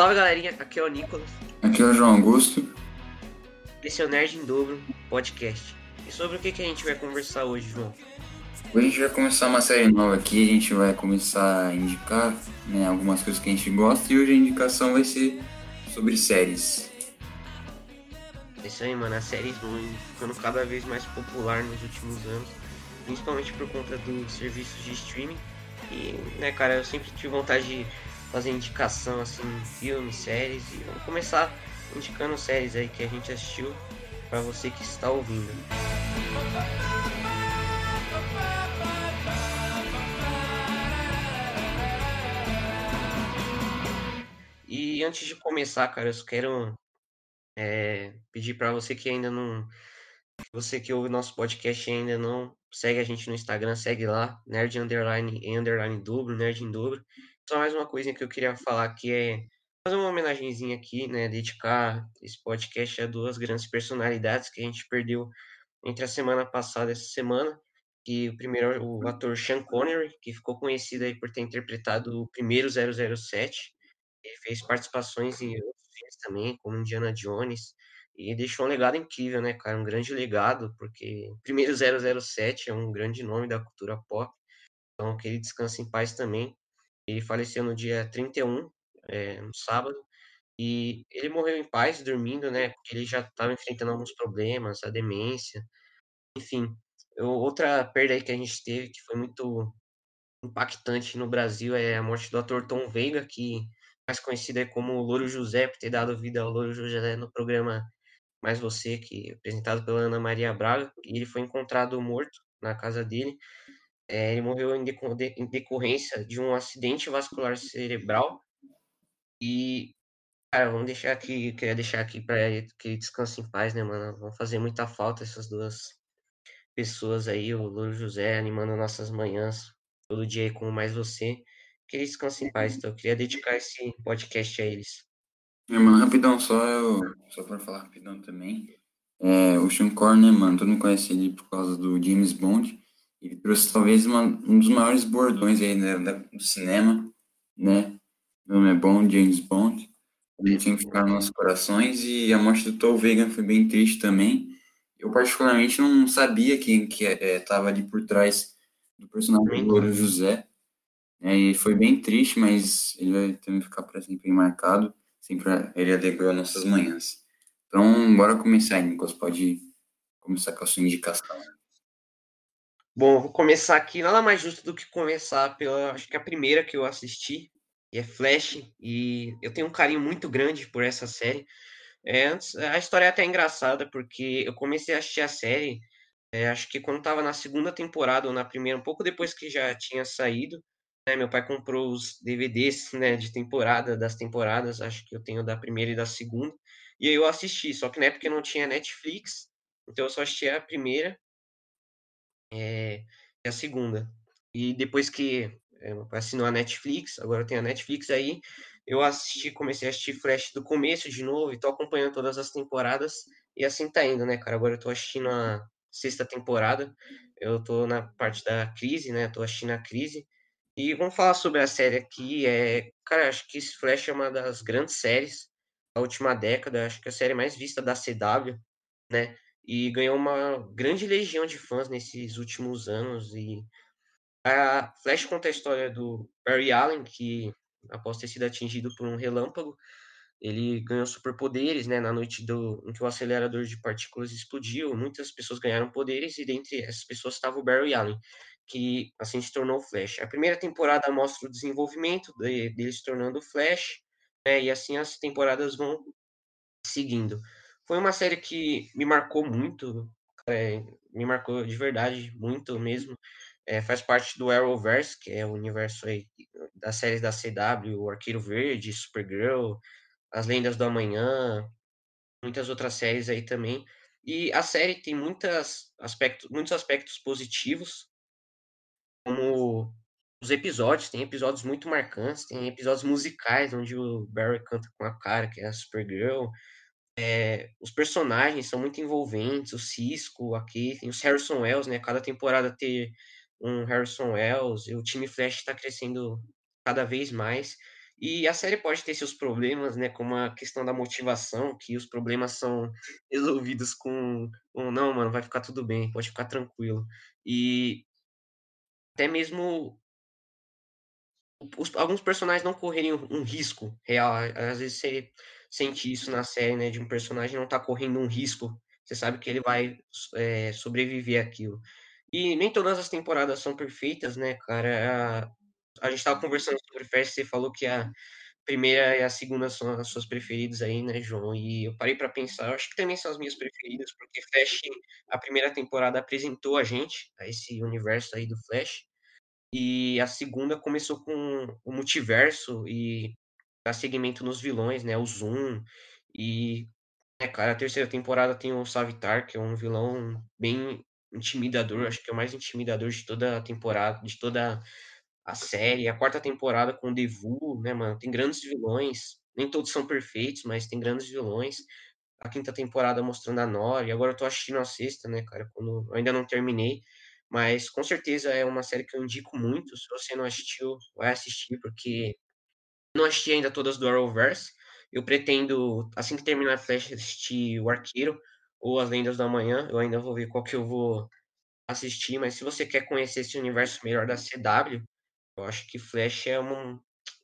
Salve galerinha, aqui é o Nicolas. Aqui é o João Augusto. Esse é o Nerd em Dobro Podcast. E sobre o que, que a gente vai conversar hoje, João? Hoje a gente vai começar uma série nova aqui, a gente vai começar a indicar né, algumas coisas que a gente gosta e hoje a indicação vai ser sobre séries. É isso aí, mano, as séries vão ficando cada vez mais popular nos últimos anos, principalmente por conta dos serviços de streaming. E, né, cara, eu sempre tive vontade de fazer indicação, assim, filmes, séries, e vamos começar indicando séries aí que a gente assistiu para você que está ouvindo. E antes de começar, cara, eu só quero é, pedir para você que ainda não. Você que ouve nosso podcast e ainda não segue a gente no Instagram, segue lá, Nerd Underline em Underline Dobro, Nerd em Dobro. Só mais uma coisinha que eu queria falar que é fazer uma homenagenzinha aqui, né? Dedicar esse podcast a duas grandes personalidades que a gente perdeu entre a semana passada e essa semana. Que o primeiro é o ator Sean Connery, que ficou conhecido aí por ter interpretado o primeiro 007 ele fez participações em outros filmes também, como Indiana Jones, e deixou um legado incrível, né, cara? Um grande legado, porque primeiro 007 é um grande nome da cultura pop, então que ele descanse em paz também. Ele faleceu no dia 31, é, no sábado, e ele morreu em paz, dormindo, né, porque ele já estava enfrentando alguns problemas, a demência, enfim. Outra perda aí que a gente teve, que foi muito impactante no Brasil, é a morte do ator Tom Veiga, que mais conhecida como Louro José, por ter dado vida ao Louro José no programa Mais Você, que é apresentado pela Ana Maria Braga, e ele foi encontrado morto na casa dele. É, ele morreu em, em decorrência de um acidente vascular cerebral. E, cara, vamos deixar aqui, queria deixar aqui para que ele descanse em paz, né, mano? Vão fazer muita falta essas duas pessoas aí, o Louro José animando nossas manhãs todo dia aí com Mais Você que eles descansem em paz. Então eu queria dedicar esse podcast a eles. Mano, rapidão, só eu, só para falar rapidão também. É, o Sean Connery, mano, todo mundo conhece ele por causa do James Bond. Ele trouxe talvez uma, um dos maiores bordões aí né, do cinema, né? O nome é Bond, James Bond. Ele tinha que ficar nos nossos corações e a morte do Tom Vegan foi bem triste também. Eu particularmente não sabia quem que estava é, ali por trás do personagem do José. É, e foi bem triste, mas ele vai também ficar para sempre marcado. Sempre ele alegrou nossas manhãs. Então, bora começar, Nicolas. Pode começar com a sua indicação. Bom, vou começar aqui. Nada mais justo do que começar pela, acho que a primeira que eu assisti, que é Flash, e eu tenho um carinho muito grande por essa série. É, a história é até engraçada, porque eu comecei a assistir a série, é, acho que quando estava na segunda temporada ou na primeira, um pouco depois que já tinha saído, né, meu pai comprou os DVDs, né, de temporada, das temporadas, acho que eu tenho da primeira e da segunda, e aí eu assisti, só que na época não tinha Netflix, então eu só assisti a primeira é, e a segunda. E depois que é, pai assinou a Netflix, agora tenho a Netflix aí, eu assisti, comecei a assistir Flash do começo de novo, e tô acompanhando todas as temporadas, e assim tá indo, né, cara, agora eu tô assistindo a sexta temporada, eu tô na parte da crise, né, tô assistindo a crise, e vamos falar sobre a série aqui. É, cara, acho que Flash é uma das grandes séries da última década. Acho que é a série mais vista da CW, né? E ganhou uma grande legião de fãs nesses últimos anos. E a Flash conta a história do Barry Allen, que após ter sido atingido por um relâmpago, ele ganhou superpoderes, né? Na noite do, em que o acelerador de partículas explodiu, muitas pessoas ganharam poderes e dentre essas pessoas estava o Barry Allen que assim se tornou Flash. A primeira temporada mostra o desenvolvimento dele se tornando Flash, né, e assim as temporadas vão seguindo. Foi uma série que me marcou muito, é, me marcou de verdade muito mesmo. É, faz parte do Arrowverse, que é o universo aí das séries da CW, o Arqueiro Verde, Supergirl, As Lendas do Amanhã, muitas outras séries aí também. E a série tem muitas aspectos, muitos aspectos positivos, como os episódios, tem episódios muito marcantes, tem episódios musicais onde o Barry canta com a cara, que é a Supergirl. É, os personagens são muito envolventes, o Cisco, aqui, os Harrison Wells, né? Cada temporada ter um Harrison Wells, o time Flash está crescendo cada vez mais. E a série pode ter seus problemas, né, como a questão da motivação, que os problemas são resolvidos com um "não, mano, vai ficar tudo bem, pode ficar tranquilo". E até mesmo os alguns personagens não correrem um risco real, às vezes você sente isso na série, né, de um personagem não estar correndo um risco, você sabe que ele vai eh, sobreviver àquilo. E nem todas as temporadas são perfeitas, né, cara, a a gente estava conversando sobre Flash, você falou que a primeira e a segunda são as suas preferidas aí, né, João, e eu parei pra pensar, eu acho que também são as minhas preferidas, porque Flash, a primeira temporada apresentou a gente a esse universo aí do Flash, e a segunda começou com o multiverso e dá seguimento nos vilões, né, o Zoom, e, né, cara, a terceira temporada tem o Savitar, que é um vilão bem intimidador, acho que é o mais intimidador de toda a temporada de toda a série, a quarta temporada com o Devu, né, mano, tem grandes vilões, nem todos são perfeitos, mas tem grandes vilões. A quinta temporada mostrando a Nora, e agora eu tô assistindo a sexta, né, cara, quando eu ainda não terminei, mas com certeza é uma série que eu indico muito, se você não assistiu, vai assistir, porque não assisti ainda todas do Arrowverse, eu pretendo, assim que terminar Flash, assistir o Arqueiro ou As Lendas do Amanhã, eu ainda vou ver qual que eu vou assistir, mas se você quer conhecer esse universo melhor da CW, eu acho que Flash é um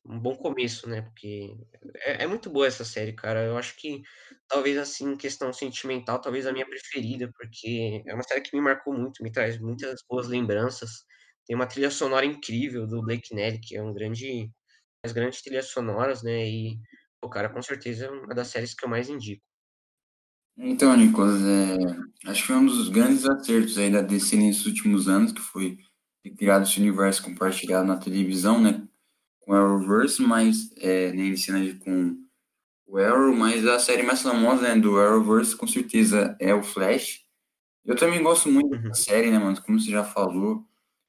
um bom começo, né, porque é é muito boa essa série, cara, eu acho que talvez, assim, questão sentimental, talvez a minha preferida, porque é uma série que me marcou muito, me traz muitas boas lembranças, tem uma trilha sonora incrível do Blake Neely, que é um grande das grandes trilhas sonoras, né, e, pô, cara, com certeza é uma das séries que eu mais indico. Então, Nicolas, eh, acho que foi um dos grandes acertos aí da DC nesses últimos anos, que foi criado esse universo compartilhado na televisão, né, com o Arrowverse, mas, eh, nem em cena com o Arrow, mas a série mais famosa, né, do Arrowverse, com certeza é o Flash. Eu também gosto muito da Uhum. série, né, mano, como você já falou,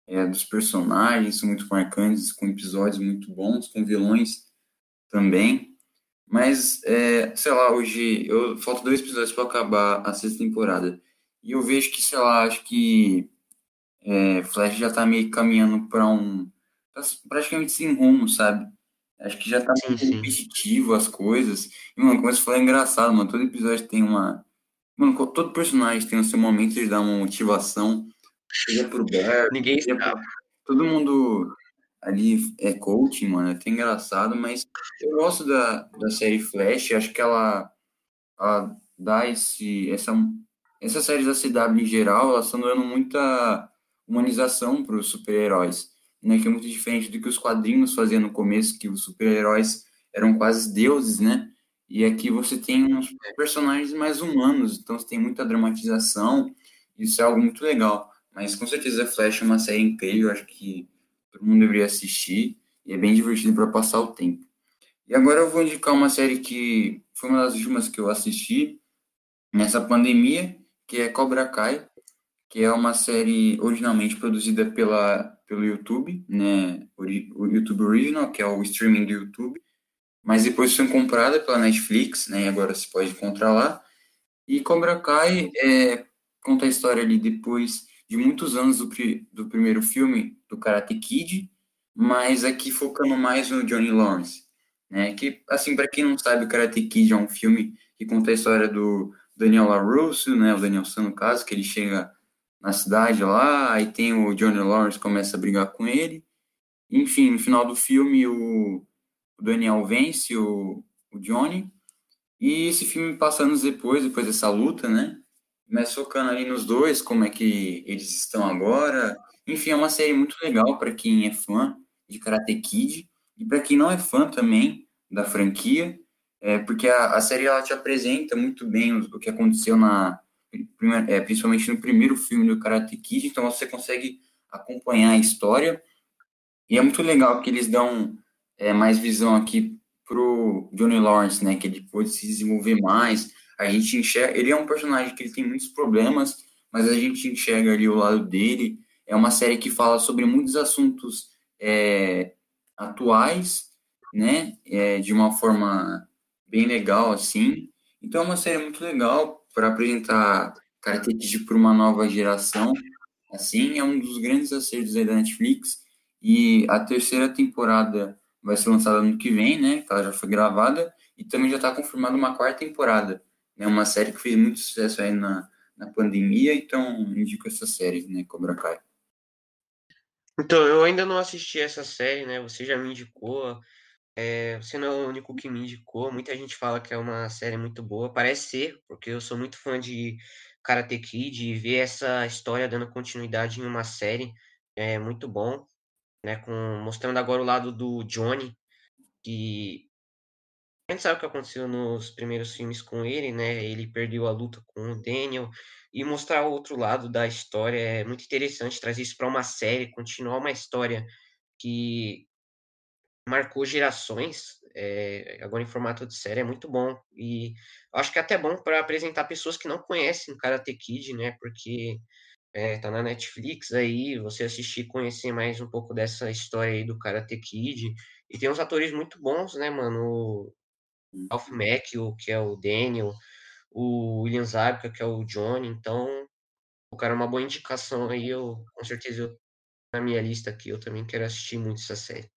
eh, dos personagens são muito marcantes, com episódios muito bons, com vilões também. Mas, eh, sei lá, hoje eu faltam 2 episódios pra acabar a sexta temporada, e eu vejo que, sei lá, acho que, eh, Flash já tá meio caminhando pra um tá praticamente sem rumo, sabe. Acho que já tá Sim, muito sim. repetitivo as coisas. E, mano, como você falou, é engraçado, mano, todo episódio tem uma mano, todo personagem tem o seu momento de dar uma motivação, seja para o Barry, Ninguém seja escapa. todo mundo ali é coaching, mano, é até engraçado, mas eu gosto da da série Flash, acho que ela ela dá esse essa essas séries da CW em geral, elas estão dando muita humanização para os super-heróis, né, que é muito diferente do que os quadrinhos faziam no começo, que os super-heróis eram quase deuses, né, e aqui você tem uns personagens mais humanos, então você tem muita dramatização, isso é algo muito legal. Mas com certeza Flash é uma série incrível, acho que todo mundo deveria assistir, e é bem divertido para passar o tempo. E agora eu vou indicar uma série que foi uma das últimas que eu assisti nessa pandemia, que é Cobra Kai, que é uma série originalmente produzida pela pelo YouTube, né, o YouTube Original, que é o streaming do YouTube, mas depois foi comprada pela Netflix, né, e agora você pode encontrar lá. E Cobra Kai, eh, conta a história ali depois de muitos anos do do primeiro filme do Karate Kid, mas aqui focando mais no Johnny Lawrence, né, que, assim, pra quem não sabe, o Karate Kid é um filme que conta a história do Daniel LaRusso, né, o Daniel San no caso, que ele chega na cidade lá, aí tem o Johnny Lawrence começa a brigar com ele, enfim, no final do filme o o Daniel vence o o Johnny, e esse filme passa anos depois, depois dessa luta, né, mas focando ali nos 2, como é que eles estão agora, enfim, é uma série muito legal pra quem é fã de Karate Kid, e pra quem não é fã também da franquia, eh, porque a a série ela te apresenta muito bem o o que aconteceu na eh, principalmente no primeiro filme do Karate Kid, então você consegue acompanhar a história, e é muito legal que eles dão, eh, mais visão aqui para o Johnny Lawrence, né, que ele pôde se desenvolver mais, a gente enxerga ele é um personagem que ele tem muitos problemas, mas a gente enxerga ali o lado dele, é uma série que fala sobre muitos assuntos, eh, atuais, né, eh, de uma forma bem legal, assim, então é uma série muito legal pra apresentar Karate pra uma nova geração, assim, é um dos grandes acertos da Netflix, e a terceira temporada vai ser lançada ano que vem, né? Ela já foi gravada. E também já está confirmada uma quarta temporada. É uma série que fez muito sucesso aí na, na pandemia, então indico essa série, né? Cobra Kai. Então, eu ainda não assisti essa série, né? Você já me indicou. É, você não é o único que me indicou. Muita gente fala que é uma série muito boa. Parece ser, porque eu sou muito fã de Karate Kid e ver essa história dando continuidade em uma série é muito bom, né? Com, mostrando agora o lado do Johnny, que a gente sabe o que aconteceu nos primeiros filmes com ele, né? Ele perdeu a luta com o Daniel e mostrar o outro lado da história é muito interessante, trazer isso para uma série, continuar uma história que marcou gerações, é, agora em formato de série, é muito bom. E acho que é até bom para apresentar pessoas que não conhecem Karate Kid, né? Porque é, tá na Netflix aí, você assistir, conhecer mais um pouco dessa história aí do Karate Kid. E tem uns atores muito bons, né, mano? O Ralph Macchio, que é o Daniel, o William Zabka, que é o Johnny. Então, o cara é uma boa indicação aí. Eu, com certeza, eu, na minha lista aqui, eu também quero assistir muito essa série.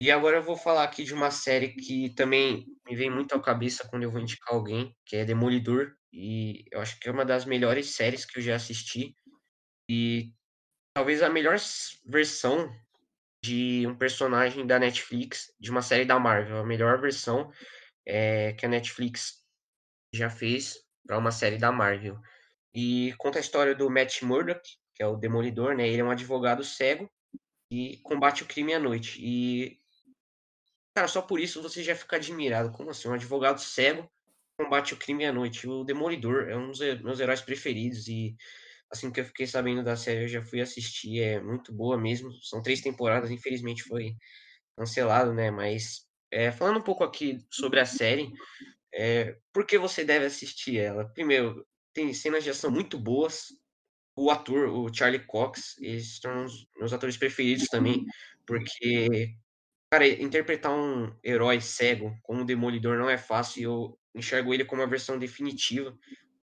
E agora eu vou falar aqui de uma série que também me vem muito à cabeça quando eu vou indicar alguém, que é Demolidor. E eu acho que é uma das melhores séries que eu já assisti. E talvez a melhor versão de um personagem da Netflix, de uma série da Marvel. A melhor versão é, que a Netflix já fez para uma série da Marvel. E conta a história do Matt Murdock, que é o Demolidor, né? Ele é um advogado cego e combate o crime à noite. E Cara, só por isso você já fica admirado. Como assim? Um advogado cego combate o crime à noite. O Demolidor é um dos meus heróis preferidos. E assim que eu fiquei sabendo da série, eu já fui assistir. É muito boa mesmo. São três temporadas, infelizmente foi cancelado, né? Mas é, falando um pouco aqui sobre a série, é, por que você deve assistir ela? Primeiro, tem cenas de ação muito boas. O ator, o Charlie Cox, eles são os meus atores preferidos também, porque Cara, interpretar um herói cego como Demolidor não é fácil e eu enxergo ele como a versão definitiva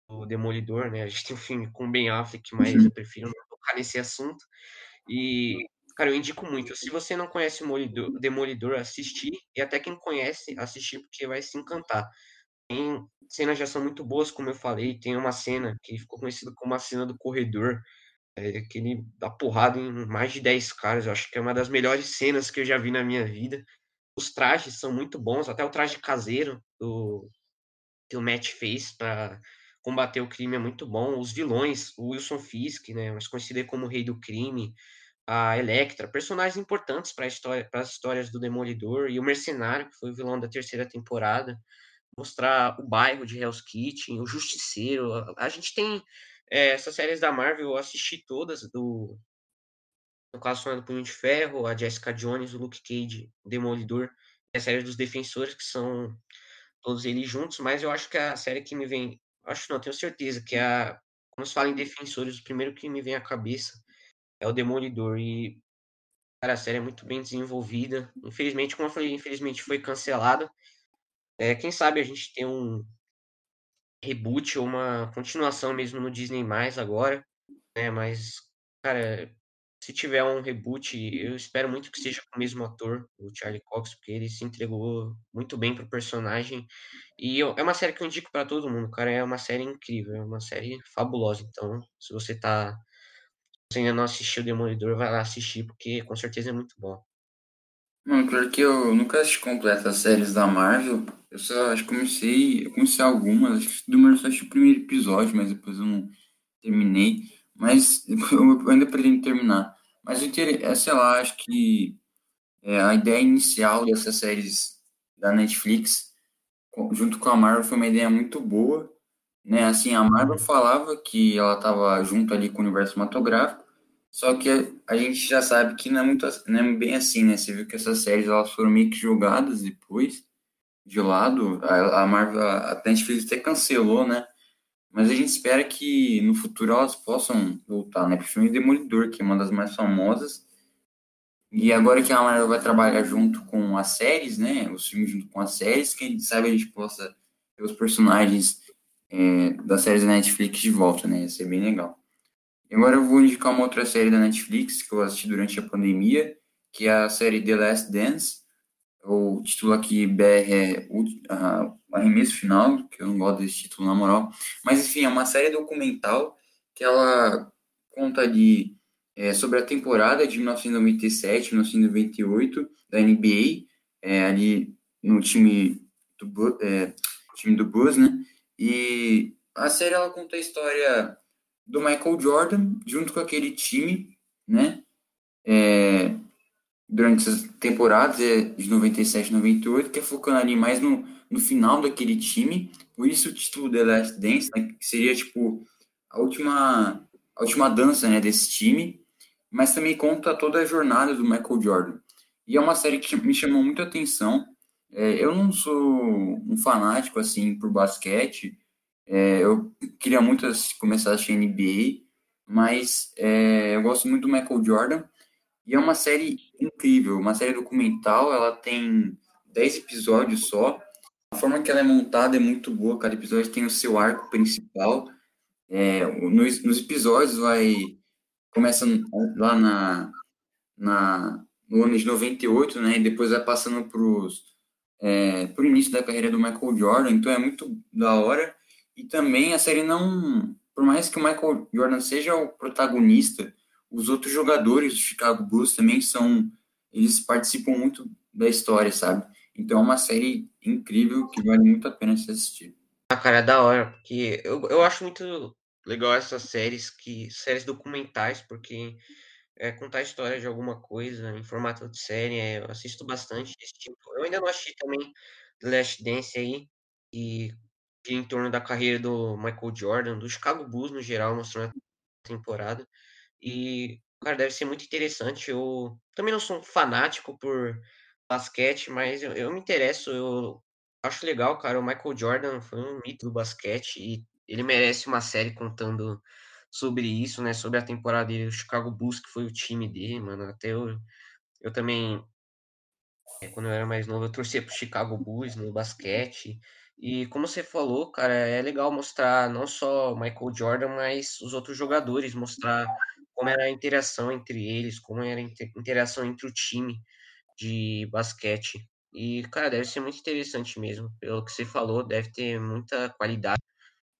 do Demolidor, né? A gente tem um filme com Ben Affleck, mas eu prefiro não tocar nesse assunto. E, cara, eu indico muito. Se você não conhece o Demolidor, assistir. E até quem conhece, assistir, porque vai se encantar. Tem cenas de ação muito boas, como eu falei. Tem uma cena que ficou conhecida como a cena do corredor, é, que ele dá porrada em mais de 10 caras. Eu acho que é uma das melhores cenas que eu já vi na minha vida. Os trajes são muito bons, até o traje caseiro do, que o Matt fez para combater o crime é muito bom. Os vilões, o Wilson Fisk, né, mais conhecido como o Rei do Crime, a Electra, personagens importantes para história, as histórias do Demolidor, e o Mercenário, que foi o vilão da terceira temporada. Mostrar o bairro de Hell's Kitchen, o Justiceiro. A, a gente tem é, essas séries da Marvel eu assisti todas, do no caso do Punho de Ferro, a Jessica Jones, o Luke Cage, Demolidor, a série dos Defensores, que são todos eles juntos, mas eu acho que a série que me vem, acho não, tenho certeza que a, quando se fala em Defensores, o primeiro que me vem à cabeça é o Demolidor, e cara, a série é muito bem desenvolvida, infelizmente, como eu falei, infelizmente foi cancelada, é, quem sabe a gente tem um, reboot ou uma continuação mesmo no Disney mais agora, né? Mas, cara, se tiver um reboot, eu espero muito que seja com o mesmo ator, o Charlie Cox, porque ele se entregou muito bem pro personagem. E é uma série que eu indico para todo mundo, cara. É uma série incrível, é uma série fabulosa. Então, se você tá. Se ainda não assistiu Demolidor, vai lá assistir, porque com certeza é muito bom. Mano, claro que eu nunca assisti completa as séries da Marvel. Eu só acho que comecei, eu comecei algumas, acho que do só assisti o primeiro episódio, mas depois eu não terminei. Mas eu ainda pretendo terminar. Mas é, sei lá, acho que é, a ideia inicial dessas séries da Netflix, junto com a Marvel, foi uma ideia muito boa. Né? Assim, a Marvel falava que ela estava junto ali com o universo cinematográfico, só que a gente já sabe que não é, muito, não é bem assim, né? Você viu que essas séries elas foram meio que jogadas depois, de lado. A, a Marvel, a Netflix até cancelou, né? Mas a gente espera que no futuro elas possam voltar, né? Principalmente Demolidor, que é uma das mais famosas. E agora que a Marvel vai trabalhar junto com as séries, né? Os filmes junto com as séries, quem sabe a gente possa ter os personagens é, das séries da Netflix de volta, né? Ia ser bem legal. Agora eu vou indicar uma outra série da Netflix que eu assisti durante a pandemia, que é a série The Last Dance. O título aqui BR é uh, arremesso final, que eu não gosto desse título na moral. Mas enfim, é uma série documental que ela conta de, é, sobre a temporada de 1997, 1998 da NBA, é, ali no time do, é, time do Bulls, né? E a série ela conta a história do Michael Jordan junto com aquele time, né? É, durante essas temporadas de 97 98, que é focando ali mais no, no final daquele time. Por isso o título The Last Dance, né, que seria tipo a última, a última dança né, desse time, mas também conta toda a jornada do Michael Jordan. E é uma série que me chamou muito atenção. É, eu não sou um fanático assim por basquete, é, eu queria muito começar a assistir NBA, mas é, eu gosto muito do Michael Jordan. E é uma série incrível, uma série documental. Ela tem 10 episódios só. A forma que ela é montada é muito boa. Cada episódio tem o seu arco principal. É, nos, nos episódios vai começa lá na, na no ano de 98, né? E depois vai passando para é, o início da carreira do Michael Jordan. Então é muito da hora. E também a série não. Por mais que o Michael Jordan seja o protagonista, os outros jogadores do Chicago Bulls também são. Eles participam muito da história, sabe? Então é uma série incrível que vale muito a pena se assistir. Ah, cara, é da hora, porque eu, eu acho muito legal essas séries, que séries documentais, porque é, contar a história de alguma coisa em formato de série, é, eu assisto bastante esse tipo. Eu ainda não assisti também The Last Dance aí, e em torno da carreira do Michael Jordan, do Chicago Bulls no geral, mostrando a temporada. E, cara, deve ser muito interessante. Eu também não sou um fanático por basquete, mas eu, eu me interesso, eu acho legal, cara. O Michael Jordan foi um mito do basquete e ele merece uma série contando sobre isso, né? Sobre a temporada dele, o Chicago Bulls, que foi o time dele, mano. Até eu, eu também, é, quando eu era mais novo, eu torcia pro Chicago Bulls no basquete. E como você falou, cara, é legal mostrar não só Michael Jordan, mas os outros jogadores, mostrar como era a interação entre eles, como era a interação entre o time de basquete. E, cara, deve ser muito interessante mesmo. Pelo que você falou, deve ter muita qualidade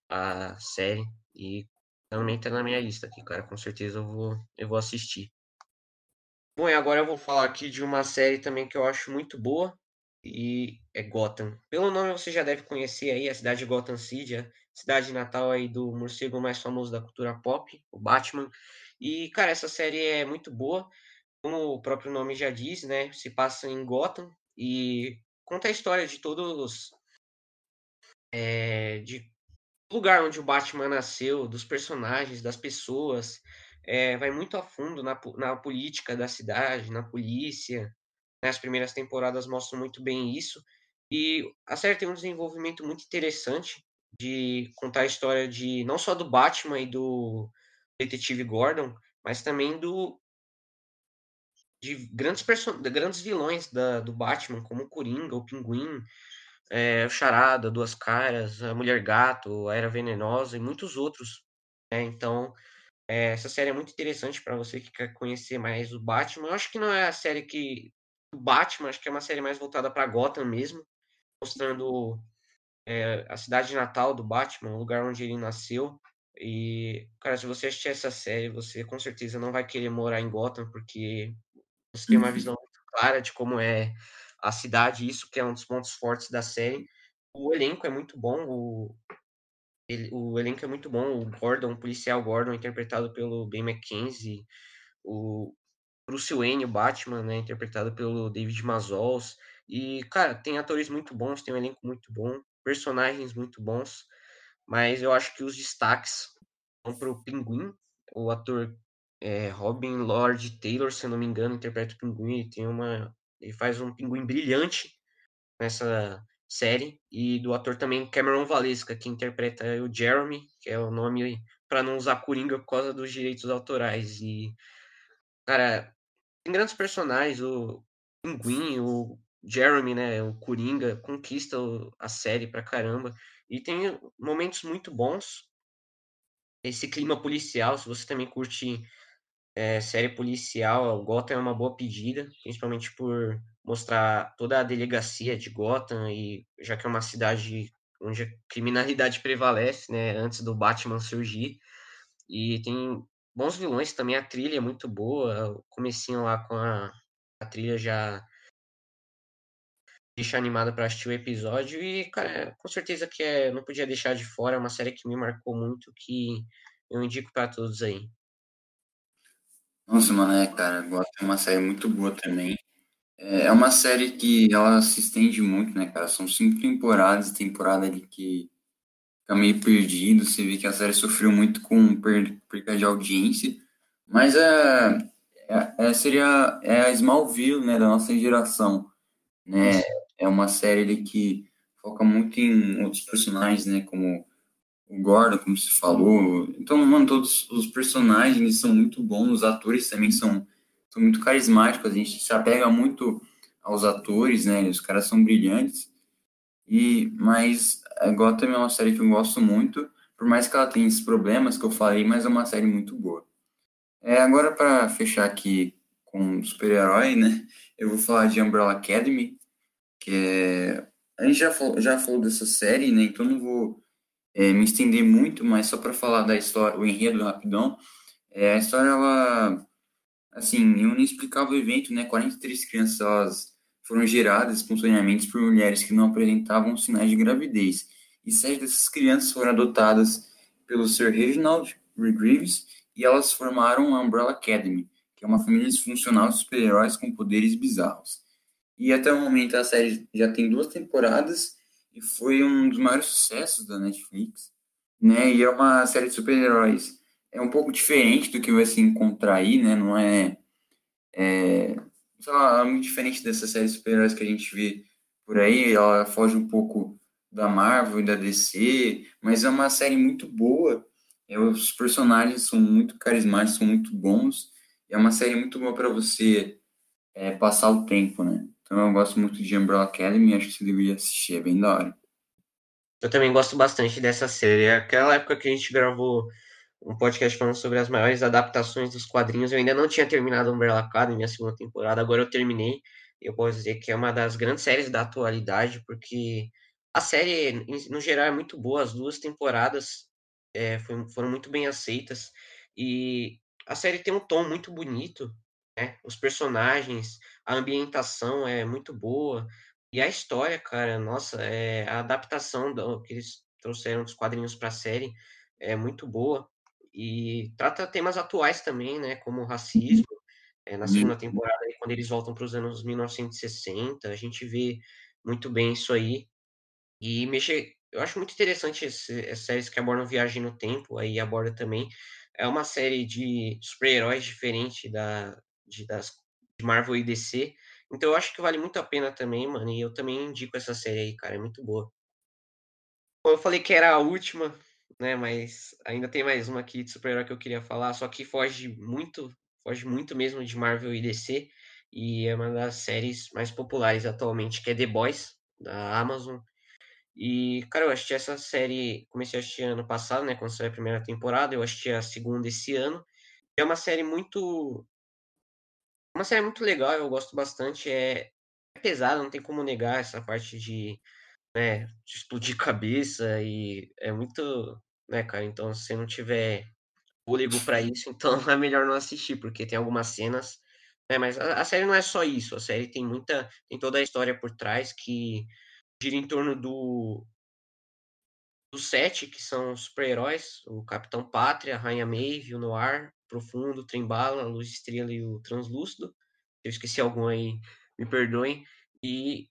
a série. E também tá na minha lista aqui, cara. Com certeza eu vou, eu vou assistir. Bom, e agora eu vou falar aqui de uma série também que eu acho muito boa, e é Gotham. Pelo nome você já deve conhecer aí a cidade de Gotham City, a cidade natal aí do morcego mais famoso da cultura pop, o Batman. E, cara, essa série é muito boa, como o próprio nome já diz, né? Se passa em Gotham e conta a história de todos. É, de lugar onde o Batman nasceu, dos personagens, das pessoas. É, vai muito a fundo na, na política da cidade, na polícia, né? As primeiras temporadas mostram muito bem isso. E a série tem um desenvolvimento muito interessante de contar a história de não só do Batman e do detetive Gordon, mas também do de grandes person... grandes vilões da, do Batman, como o Coringa, o Pinguim, é, o Charada, Duas Caras, a Mulher Gato, a Era Venenosa e muitos outros. Né? Então, é, essa série é muito interessante para você que quer conhecer mais o Batman. Eu acho que não é a série que o Batman, acho que é uma série mais voltada para Gotham mesmo, mostrando é, a cidade natal do Batman, o lugar onde ele nasceu. E, cara, se você assistir essa série, você com certeza não vai querer morar em Gotham, porque você tem uma uhum. visão muito clara de como é a cidade, isso que é um dos pontos fortes da série. O elenco é muito bom, o, ele, o elenco é muito bom. O Gordon, o policial Gordon, interpretado pelo Ben McKenzie, o Bruce Wayne, o Batman, né, interpretado pelo David Mazols. E, cara, tem atores muito bons, tem um elenco muito bom, personagens muito bons, mas eu acho que os destaques vão pro Pinguim, o ator é, Robin Lord Taylor, se eu não me engano, interpreta o Pinguim, ele tem uma ele faz um Pinguim brilhante nessa série e do ator também Cameron Valesca, que interpreta o Jeremy, que é o nome para não usar Coringa por causa dos direitos autorais e cara, tem grandes personagens, o Pinguim, o Jeremy, né, o Coringa, conquista a série pra caramba. E tem momentos muito bons. Esse clima policial, se você também curte é, série policial, Gotham é uma boa pedida, principalmente por mostrar toda a delegacia de Gotham, e já que é uma cidade onde a criminalidade prevalece, né, antes do Batman surgir, e tem bons vilões também, a trilha é muito boa, o comecinho lá com a, a trilha já deixa animada para assistir o episódio, e, cara, com certeza que é, não podia deixar de fora, é uma série que me marcou muito, que eu indico para todos aí. Nossa, mano, é, cara, Gotham é uma série muito boa também. É, é uma série que ela se estende muito, né, cara? São cinco temporadas, temporada ali que fica meio perdido. Você vê que a série sofreu muito com per perda de audiência. Mas é, é, é, seria é a Smallville, né, da nossa geração. Né? É uma série ali que foca muito em outros personagens, né, como o Gordon, como se falou. Então, mano, todos os personagens são muito bons, os atores também são, são muito carismáticos, a gente se apega muito aos atores, né? Os caras são brilhantes. E, mas a Gotham é uma série que eu gosto muito, por mais que ela tenha esses problemas que eu falei, mas é uma série muito boa. É, agora, para fechar aqui com super-herói, né? Eu vou falar de Umbrella Academy, que é. A gente já falou, já falou dessa série, né? Então não vou é, me estender muito, mas só para falar da história, o enredo rapidão, é, a história, ela, assim, em um inexplicável evento, né, 43 crianças foram geradas espontaneamente por mulheres que não apresentavam sinais de gravidez, e sete dessas crianças foram adotadas pelo Sir Reginald Greaves, e elas formaram a Umbrella Academy, que é uma família disfuncional de super-heróis com poderes bizarros. E até o momento a série já tem duas temporadas e foi um dos maiores sucessos da Netflix, né? E é uma série de super-heróis. É um pouco diferente do que vai se encontrar aí, né? Não é, é sei lá, é muito diferente dessa série de super-heróis que a gente vê por aí. Ela foge um pouco da Marvel e da DC, mas é uma série muito boa. É, os personagens são muito carismáticos, são muito bons. É uma série muito boa para você é, passar o tempo, né? Então eu gosto muito de Umbrella Academy acho que você deveria assistir, é bem da hora. Eu também gosto bastante dessa série. É aquela época que a gente gravou um podcast falando sobre as maiores adaptações dos quadrinhos, eu ainda não tinha terminado Umbrella Academy, a segunda temporada, agora eu terminei. Eu posso dizer que é uma das grandes séries da atualidade, porque a série, no geral, é muito boa. As duas temporadas é, foram muito bem aceitas. E a série tem um tom muito bonito, né? Os personagens, a ambientação é muito boa. E a história, cara, nossa, é, a adaptação do, que eles trouxeram dos quadrinhos para a série é muito boa. E trata temas atuais também, né? Como o racismo. É, na segunda temporada, quando eles voltam para os anos 1960, a gente vê muito bem isso aí. E mexe, eu acho muito interessante essas séries que abordam viagem no tempo, aí aborda também. É uma série de super-heróis diferente da, de, das, de Marvel e DC. Então eu acho que vale muito a pena também, mano. E eu também indico essa série aí, cara. É muito boa. Bom, eu falei que era a última, né? Mas ainda tem mais uma aqui de super-herói que eu queria falar. Só que foge muito, foge muito mesmo de Marvel e DC. E é uma das séries mais populares atualmente, que é The Boys, da Amazon. E, cara, eu assisti essa série, comecei a assistir ano passado, né? Quando saiu a primeira temporada, eu assisti a segunda esse ano. É uma série muito uma série muito legal, eu gosto bastante. É, é não tem como negar essa parte de, né, de explodir cabeça e é muito, né, cara? Então, se não tiver fôlego para isso, então é melhor não assistir, porque tem algumas cenas, né? Mas a, a, série não é só isso, a série tem muita, tem toda a história por trás que gira em torno do dos sete que são super-heróis, o Capitão Pátria, a Rainha Maeve, o Noir, Profundo, Trembala, Luz Estrela e o Translúcido. Eu esqueci algum aí, me perdoem. E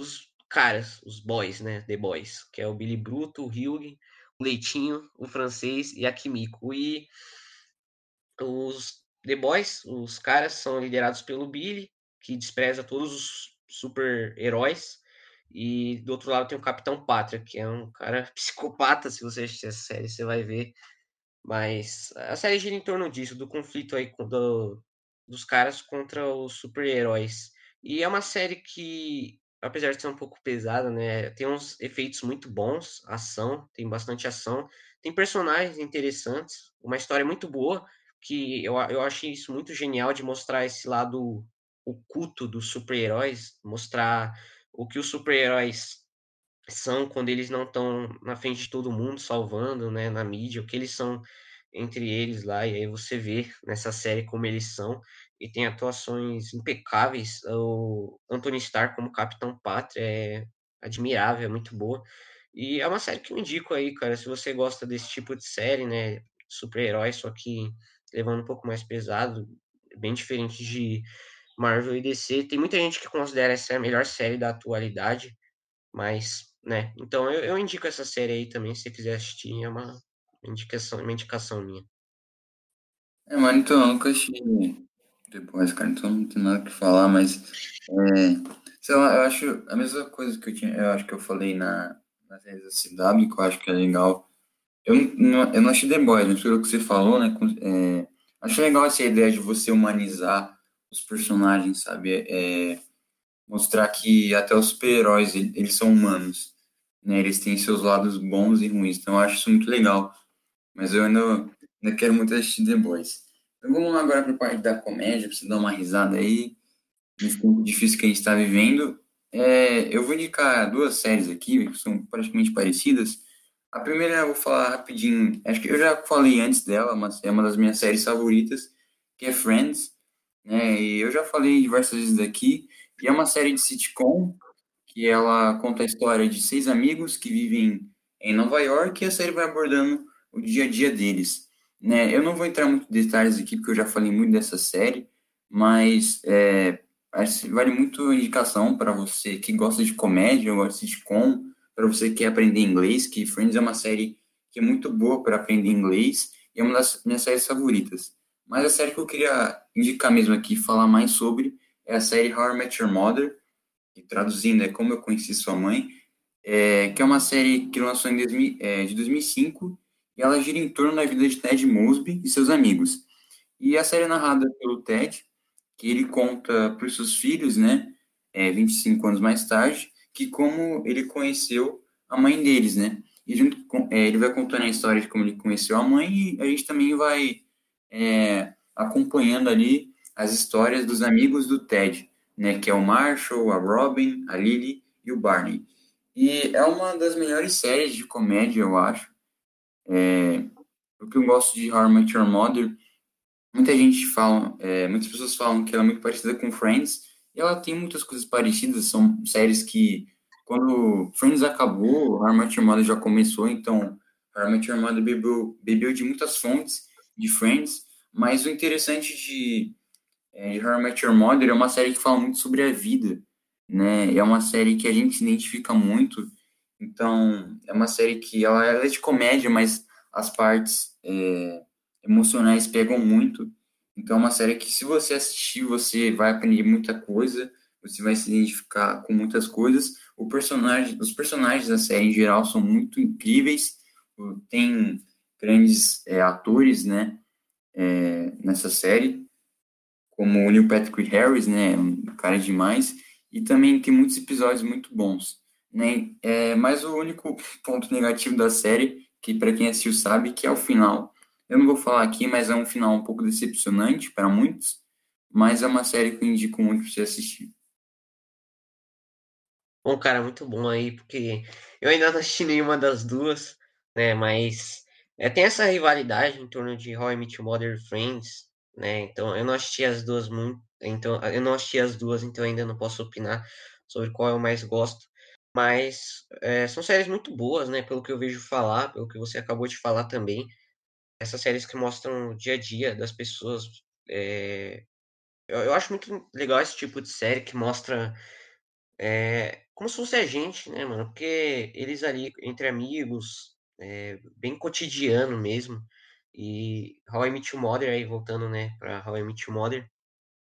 os caras, os boys, né? The Boys, que é o Billy Bruto, o Hugh, o Leitinho, o Francês e a Kimiko. E os The Boys, os caras, são liderados pelo Billy, que despreza todos os super-heróis. E do outro lado tem o Capitão Pátria, que é um cara psicopata. Se você assistir essa série, você vai ver mas a série gira em torno disso, do conflito aí do, dos caras contra os super-heróis. E é uma série que, apesar de ser um pouco pesada, né, tem uns efeitos muito bons, ação, tem bastante ação, tem personagens interessantes, uma história muito boa, que eu, eu achei isso muito genial de mostrar esse lado oculto dos super-heróis, mostrar o que os super-heróis são quando eles não estão na frente de todo mundo salvando, né, na mídia, o que eles são entre eles lá, e aí você vê nessa série como eles são, e tem atuações impecáveis, o Anthony Starr como Capitão Pátria é admirável, é muito boa, e é uma série que eu indico aí, cara, se você gosta desse tipo de série, né, super-herói, só que levando um pouco mais pesado, bem diferente de Marvel e DC, tem muita gente que considera essa a melhor série da atualidade, mas, né, então eu, eu indico essa série aí também, se você quiser assistir, é uma indicação, uma indicação minha. É, mano, então eu nunca assisti depois, cara, então não tem nada que falar, mas é, sei lá, eu acho a mesma coisa que eu tinha, eu acho que eu falei na, na série da CW, que eu acho que é legal. Eu não, eu não achei The Boys, mas pelo que você falou, né, é, acho legal essa ideia de você humanizar os personagens, sabe, é, mostrar que até os super-heróis, eles são humanos, né, eles têm seus lados bons e ruins, então eu acho isso muito legal. Mas eu ainda, ainda quero muito assistir The Boys. Então vamos lá agora para a parte da comédia, para você dar uma risada aí, nesse tempo difícil que a gente está vivendo. É, eu vou indicar duas séries aqui, que são praticamente parecidas. A primeira eu vou falar rapidinho, acho que eu já falei antes dela, mas é uma das minhas séries favoritas, que é Friends. Né? E eu já falei diversas vezes daqui, e é uma série de sitcom, que ela conta a história de seis amigos que vivem em Nova York, e a série vai abordando o dia a dia deles. Né? Eu não vou entrar muito em detalhes aqui, porque eu já falei muito dessa série, mas é, vale muito indicação para você que gosta de comédia, gosta de sitcom, para você que quer aprender inglês, que Friends é uma série que é muito boa para aprender inglês e é uma das minhas séries favoritas. Mas a série que eu queria indicar mesmo aqui, falar mais sobre, é a série How I Met Your Mother, que traduzindo é Como Eu Conheci Sua Mãe, é, que é uma série que lançou em 2000, é, de 2005 e ela gira em torno da vida de Ted Mosby e seus amigos. E a série é narrada pelo Ted, que ele conta para os seus filhos, né, é, 25 anos mais tarde, que como ele conheceu a mãe deles, né? E junto com, é, ele vai contando a história de como ele conheceu a mãe e a gente também vai é, acompanhando ali as histórias dos amigos do Ted, né? Que é o Marshall, a Robin, a Lily e o Barney. E é uma das melhores séries de comédia, eu acho. É, o que eu gosto de How I Met Your Mother, muita gente fala, é, muitas pessoas falam que ela é muito parecida com Friends, e ela tem muitas coisas parecidas, são séries que, quando Friends acabou, How I Met Your Mother já começou, então How I Met Your Mother bebeu, bebeu de muitas fontes de Friends, mas o interessante de, é, How I Met Your Mother é uma série que fala muito sobre a vida, né, é uma série que a gente se identifica muito, então, é uma série que ela, ela é de comédia, mas as partes é, emocionais pegam muito. Então, é uma série que, se você assistir, você vai aprender muita coisa, você vai se identificar com muitas coisas. O personagem, os personagens da série, em geral, são muito incríveis. Tem grandes é, atores, né, é, nessa série, como o Neil Patrick Harris, né, um cara demais. E também tem muitos episódios muito bons. Né? É, mas o único ponto negativo da série, que para quem assistiu sabe, que é o final. Eu não vou falar aqui, mas é um final um pouco decepcionante para muitos, mas é uma série que eu indico muito para você assistir. Bom, cara, muito bom aí, porque eu ainda não assisti nenhuma das duas, né? Mas é, tem essa rivalidade em torno de How I Met Your Mother Friends, né? Então eu não assisti as duas muito, então eu não assisti as duas, então ainda não posso opinar sobre qual eu mais gosto. Mas é, são séries muito boas, né? Pelo que eu vejo falar, pelo que você acabou de falar também. Essas séries que mostram o dia a dia das pessoas. É, eu, eu, acho muito legal esse tipo de série que mostra é, como se fosse a gente, né, mano? Porque eles ali, entre amigos, bem cotidiano mesmo. E How I Met Your Mother, aí voltando, né, pra How I Met Your Mother,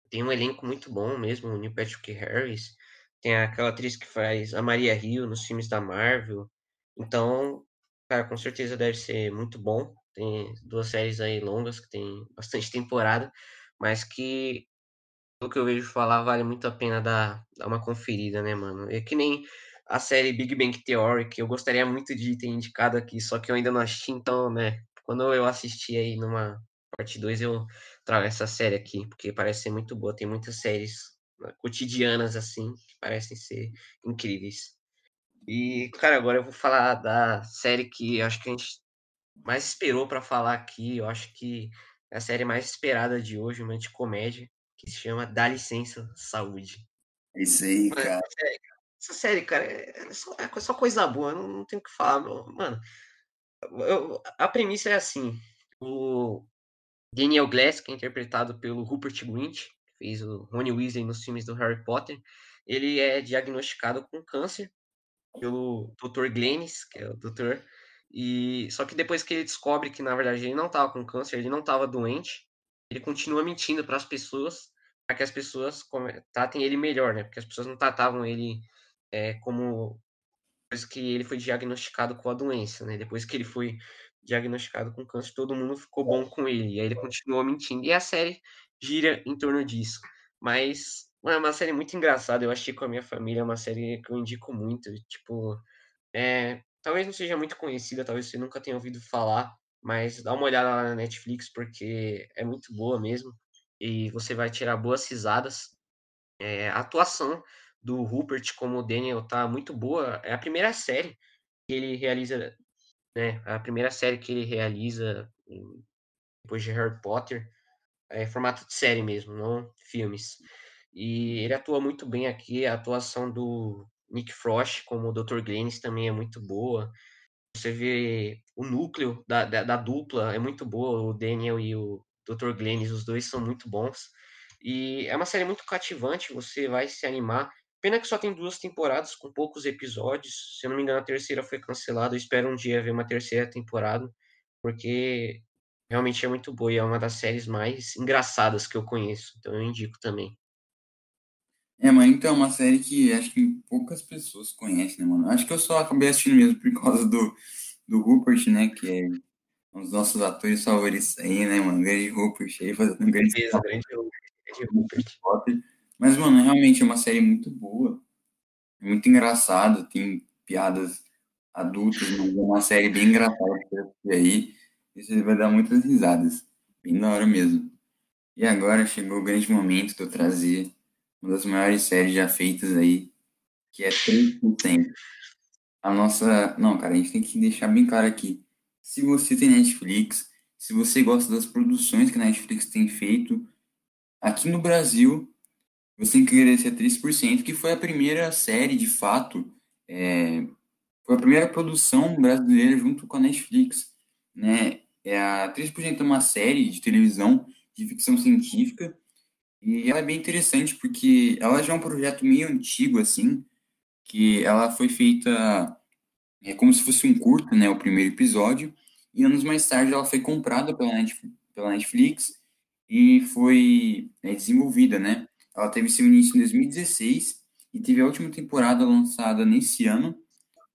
tem um elenco muito bom mesmo, o Neil Patrick Harris, tem aquela atriz que faz a Maria Hill nos filmes da Marvel. Então, cara, com certeza deve ser muito bom. Tem duas séries aí longas que tem bastante temporada, mas que, pelo que eu vejo falar, vale muito a pena dar, dar uma conferida, né, mano? É que nem a série Big Bang Theory, que eu gostaria muito de ter indicado aqui, só que eu ainda não assisti, então, né, quando eu assisti aí numa parte 2 eu trago essa série aqui, porque parece ser muito boa. Tem muitas séries né, cotidianas, assim, que parecem ser incríveis. E, cara, agora eu vou falar da série que acho que a gente mais esperou para falar aqui. Eu acho que é a série mais esperada de hoje, uma de comédia, que se chama Dá Licença Saúde. Isso aí, cara. essa série, cara, é só, é só coisa boa, não, não tenho o que falar, mano. Eu, a premissa é assim: o Daniel Glass, que é interpretado pelo Rupert Grint, fez o Rony Weasley nos filmes do Harry Potter, ele é diagnosticado com câncer pelo Dr. Glennis, que é o doutor, e só que depois que ele descobre que na verdade ele não estava com câncer, ele não estava doente, ele continua mentindo para as pessoas, para que as pessoas tratem ele melhor, né? Porque as pessoas não tratavam ele é, como depois que ele foi diagnosticado com a doença, né? Depois que ele foi diagnosticado com câncer, todo mundo ficou bom com ele. E aí ele continuou mentindo. E a série gira em torno disso. Mas é uma série muito engraçada. Eu achei com a minha família, é uma série que eu indico muito. Tipo, é, talvez não seja muito conhecida, talvez você nunca tenha ouvido falar, mas dá uma olhada lá na Netflix porque é muito boa mesmo. E você vai tirar boas risadas. É, a atuação do Rupert como Daniel tá muito boa. É a primeira série que ele realiza, né? A primeira série que ele realiza depois de Harry Potter. É formato de série mesmo, não filmes. E ele atua muito bem aqui. A atuação do Nick Frost como o Dr. Glennis também é muito boa. Você vê o núcleo da, da, da dupla é muito boa. O Daniel e o Dr. Glennis, os dois são muito bons. E é uma série muito cativante, você vai se animar. Pena que só tem duas temporadas com poucos episódios. Se eu não me engano, a terceira foi cancelada. Eu espero um dia ver uma terceira temporada, porque realmente é muito boa e é uma das séries mais engraçadas que eu conheço. Então eu indico também. É, mano, então é uma série que acho que poucas pessoas conhecem, né, mano? Acho que eu só acabei assistindo mesmo por causa do, do Rupert, né? Que é um dos nossos atores favoritos aí, né, mano? Grande Rupert aí fazendo um grande. Beleza, grande Rupert. Mas, mano, realmente é uma série muito boa. É muito engraçada, tem piadas adultas, mas é uma série bem engraçada e aí. E você vai dar muitas risadas. Bem da hora mesmo. E agora chegou o grande momento de eu trazer uma das maiores séries já feitas aí, que é 3%. A nossa. Não, cara, a gente tem que deixar bem claro aqui. Se você tem Netflix, se você gosta das produções que a Netflix tem feito, aqui no Brasil, você tem que agradecer a 3%, que foi a primeira série, de fato, é, foi a primeira produção brasileira junto com a Netflix. Né? É a 3% é uma série de televisão de ficção científica e ela é bem interessante porque ela já é um projeto meio antigo, assim, que ela foi feita é como se fosse um curto, né, o primeiro episódio, e anos mais tarde ela foi comprada pela Netflix, pela Netflix e foi é, desenvolvida, né? Ela teve seu início em 2016 e teve a última temporada lançada nesse ano,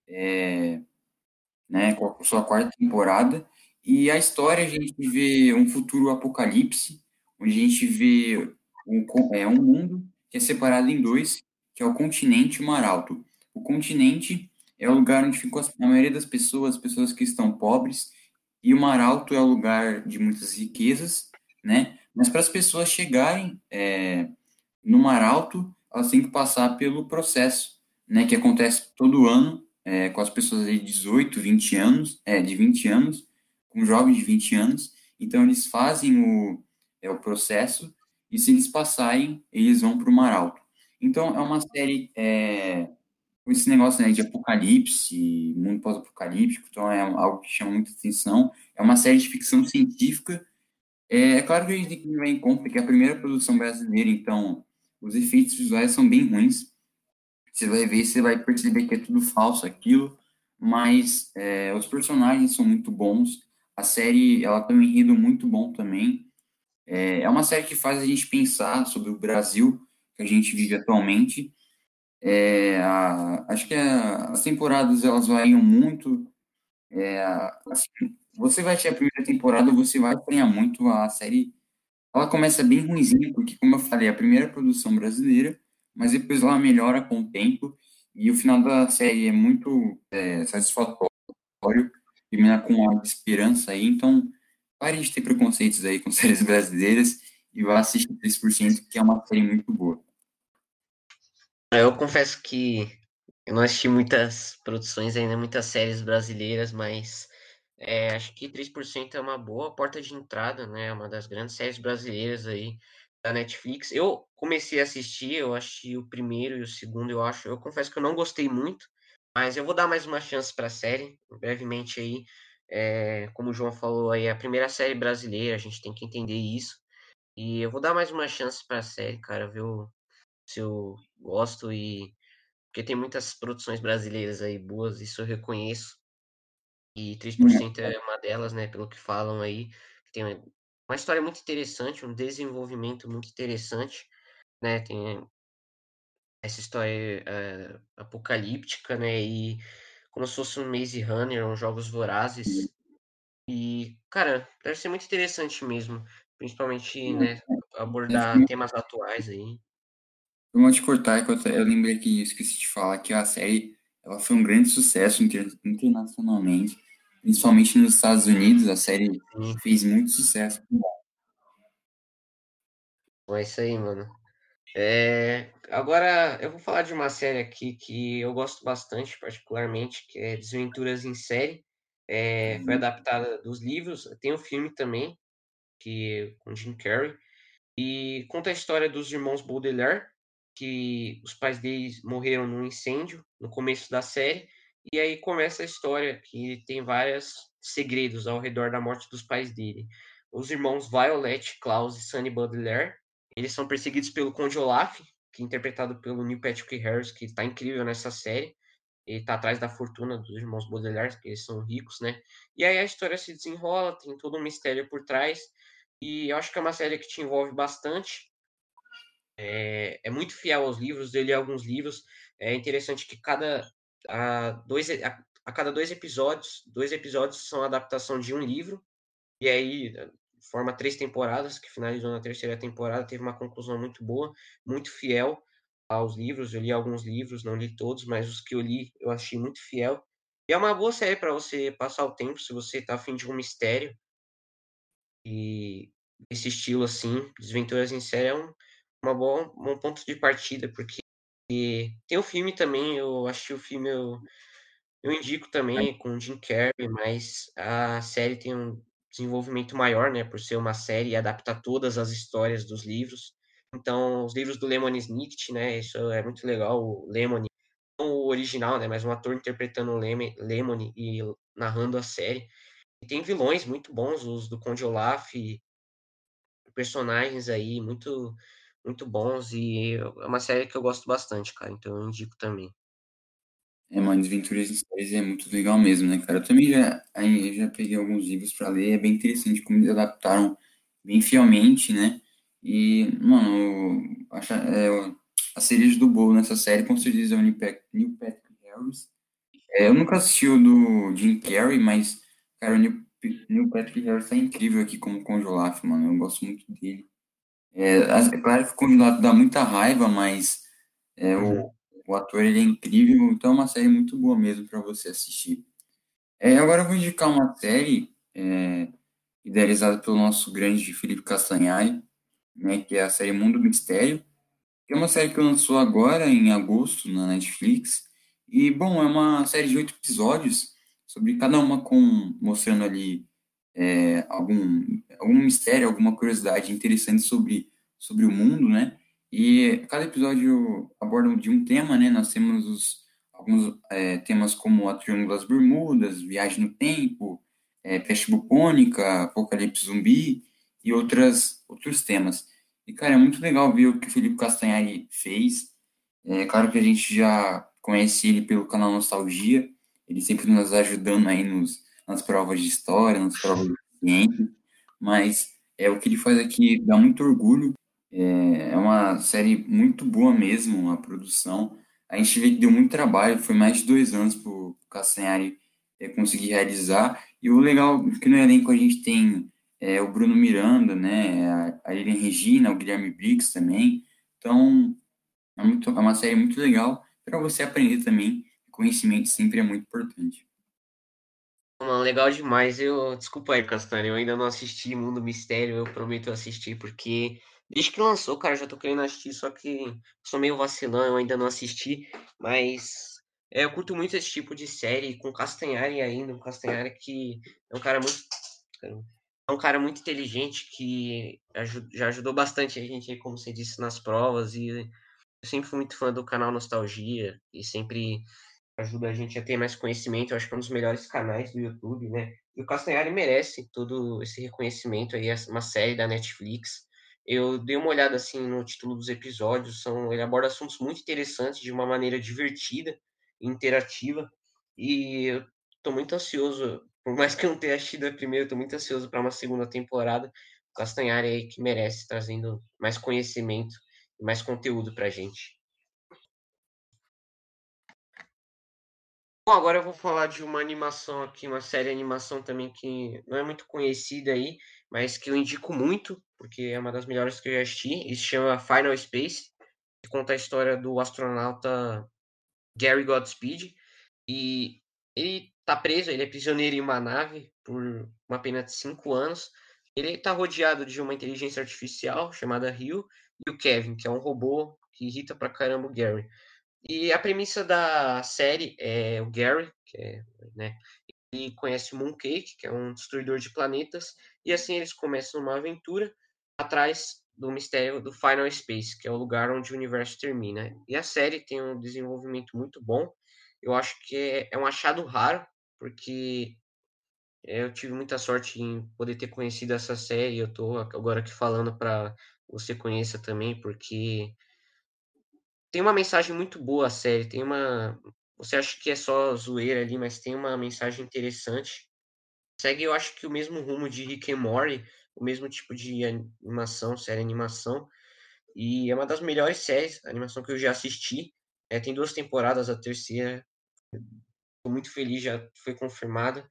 é, né, com a sua quarta temporada. E a história a gente vê um futuro apocalipse, onde a gente vê um, é, um mundo que é separado em dois, que é o continente e o mar alto. O continente é o lugar onde ficou a maioria das pessoas, pessoas que estão pobres, e o mar alto é o lugar de muitas riquezas, né? Mas para as pessoas chegarem é, no mar alto, elas têm que passar pelo processo, né? Que acontece todo ano é, com as pessoas de 18, 20 anos, é, de 20 anos, com jovens de 20 anos. Então eles fazem o, é, o processo e se eles passarem, eles vão para o Mar Alto. Então, é uma série é, com esse negócio né, de apocalipse, mundo pós-apocalíptico, então é algo que chama muita atenção. É uma série de ficção científica. É, é claro que a gente tem que levar em conta que é a primeira produção brasileira, então os efeitos visuais são bem ruins. Você vai ver, você vai perceber que é tudo falso aquilo, mas é, os personagens são muito bons. A série, ela tem um enredo muito bom também. É, é uma série que faz a gente pensar sobre o Brasil que a gente vive atualmente. É, a, acho que a, as temporadas elas variam muito. É, assim, você vai ter a primeira temporada, você vai estranhar muito a série. Ela começa bem ruimzinha, porque, como eu falei, é a primeira produção brasileira, mas depois ela melhora com o tempo e o final da série é muito é, satisfatório, termina com uma esperança aí. Então, pare de ter preconceitos aí com séries brasileiras e vá assistir 3%, que é uma série muito boa. Eu confesso que eu não assisti muitas produções ainda, muitas séries brasileiras, mas é, acho que 3% é uma boa porta de entrada, né? Uma das grandes séries brasileiras aí da Netflix. Eu comecei a assistir, eu achei o primeiro e o segundo, eu acho. Eu confesso que eu não gostei muito, mas eu vou dar mais uma chance para a série, brevemente aí. É, como o João falou aí, é a primeira série brasileira, a gente tem que entender isso. E eu vou dar mais uma chance para a série, cara, ver se eu gosto e porque tem muitas produções brasileiras aí boas, isso eu reconheço. E 3% é uma delas, né, pelo que falam aí. Tem uma história muito interessante, um desenvolvimento muito interessante, né? Tem essa história é, apocalíptica, né? E como se fosse um Maze Runner, uns jogos vorazes. E, cara, deve ser muito interessante mesmo. Principalmente, né, abordar temas atuais aí. Eu vou te cortar, que eu, eu lembrei que esqueci de falar que a série ela foi um grande sucesso inter, internacionalmente, principalmente nos Estados Unidos. A série Sim. fez muito sucesso. É isso aí, mano. É, agora eu vou falar de uma série aqui que eu gosto bastante, particularmente, que é Desventuras em Série. É, foi uhum. adaptada dos livros, tem o um filme também, que com Jim Carrey, e conta a história dos irmãos Baudelaire, que os pais deles morreram num incêndio no começo da série, e aí começa a história que tem vários segredos ao redor da morte dos pais dele. Os irmãos Violet, Klaus e Sunny Baudelaire eles são perseguidos pelo Conde Olaf, que é interpretado pelo Neil Patrick Harris, que está incrível nessa série. Ele está atrás da fortuna dos irmãos Baudelaire, que eles são ricos, né? E aí a história se desenrola, tem todo um mistério por trás. E eu acho que é uma série que te envolve bastante. É, é muito fiel aos livros, dele alguns livros. É interessante que cada a, dois, a, a cada dois episódios, dois episódios são adaptação de um livro. E aí forma três temporadas, que finalizou na terceira temporada, teve uma conclusão muito boa, muito fiel aos livros. Eu li alguns livros, não li todos, mas os que eu li eu achei muito fiel. E é uma boa série para você passar o tempo, se você tá afim de um mistério. E esse estilo assim, Desventuras em Série é um uma boa, um ponto de partida, porque tem o filme também, eu achei o filme, eu, eu indico também com Jim Carrey, mas a série tem um desenvolvimento maior, né, por ser uma série e adaptar todas as histórias dos livros. Então, os livros do Lemony Snicket, né, isso é muito legal, o Lemony, não o original, né, mas um ator interpretando o Lemony e narrando a série. E tem vilões muito bons, os do Conde Olaf, personagens aí muito muito bons e é uma série que eu gosto bastante, cara, então eu indico também. É, mano, Desventuras em Séries é muito legal mesmo, né, cara? Eu também já, já peguei alguns livros para ler, é bem interessante como eles adaptaram bem fielmente, né? E, mano, acho, é, a cereja do bolo nessa série com certeza é o Neil Patrick Harris. É, eu nunca assisti o do Jim Carrey, mas, cara, o Neil, Neil Patrick Harris tá incrível aqui como Conjolaf, mano. Eu gosto muito dele. É, é claro que o Conjolaf dá muita raiva, mas é, o uhum. O ator ele é incrível, então é uma série muito boa mesmo para você assistir. É, agora eu vou indicar uma série é, idealizada pelo nosso grande Felipe Castanhari, né, que é a série Mundo Mistério, que é uma série que lançou agora em agosto na Netflix. E bom, é uma série de oito episódios sobre cada uma com mostrando ali é, algum algum mistério, alguma curiosidade interessante sobre sobre o mundo, né? E cada episódio aborda de um tema, né? Nós temos os, alguns é, temas como a Triângulo das Bermudas, Viagem no Tempo, é, Peste Bubônica, Apocalipse Zumbi e outras, outros temas. E, cara, é muito legal ver o que o Felipe Castanhari fez. É claro que a gente já conhece ele pelo canal Nostalgia, ele sempre nos ajudando aí nos, nas provas de história, nas provas de ciência, mas é o que ele faz aqui dá muito orgulho é, é uma série muito boa mesmo, a produção. A gente vê que deu muito trabalho, foi mais de dois anos para o Castanhari é, conseguir realizar. E o legal é que no elenco a gente tem é, o Bruno Miranda, né, a Irene Regina, o Guilherme Briggs também. Então, é, muito, é uma série muito legal para você aprender também. Conhecimento sempre é muito importante. Legal demais. Eu, desculpa aí, Castanho, eu ainda não assisti Mundo Mistério, eu prometo assistir, porque desde que lançou, cara, já tô querendo assistir, só que sou meio vacilão, eu ainda não assisti, mas é, eu curto muito esse tipo de série, com Castanhari ainda, um Castanhari que é um cara muito. É um cara muito inteligente que já ajudou bastante a gente, como você disse, nas provas, e eu sempre fui muito fã do canal Nostalgia, e sempre ajuda a gente a ter mais conhecimento. Eu acho que é um dos melhores canais do YouTube, né? E o Castanhari merece todo esse reconhecimento aí, uma série da Netflix. Eu dei uma olhada assim no título dos episódios, são, ele aborda assuntos muito interessantes de uma maneira divertida, interativa, e eu tô muito ansioso, por mais que eu não tenha assistido a primeira, eu tô muito ansioso para uma segunda temporada. O Castanhari aí que merece, trazendo mais conhecimento e mais conteúdo pra gente. Bom, agora eu vou falar de uma animação aqui, uma série de animação também que não é muito conhecida aí, mas que eu indico muito, porque é uma das melhores que eu já assisti, e se chama Final Space, que conta a história do astronauta Gary Godspeed, e ele tá preso, ele é prisioneiro em uma nave por uma pena de cinco anos, ele está rodeado de uma inteligência artificial chamada Rio, e o Kevin, que é um robô que irrita pra caramba o Gary. E a premissa da série é o Gary, que é, né, ele conhece o Mooncake, que é um destruidor de planetas, e assim eles começam uma aventura atrás do mistério do Final Space, que é o lugar onde o universo termina. E a série tem um desenvolvimento muito bom. Eu acho que é, é um achado raro, porque eu tive muita sorte em poder ter conhecido essa série. Eu estou agora aqui falando para você conheça também, porque tem uma mensagem muito boa a série, tem uma. Você acha que é só zoeira ali, mas tem uma mensagem interessante. Segue, eu acho que o mesmo rumo de Rick and Morty, o mesmo tipo de animação, série animação. E é uma das melhores séries, animação que eu já assisti. É, tem duas temporadas, a terceira. Estou muito feliz, já foi confirmada.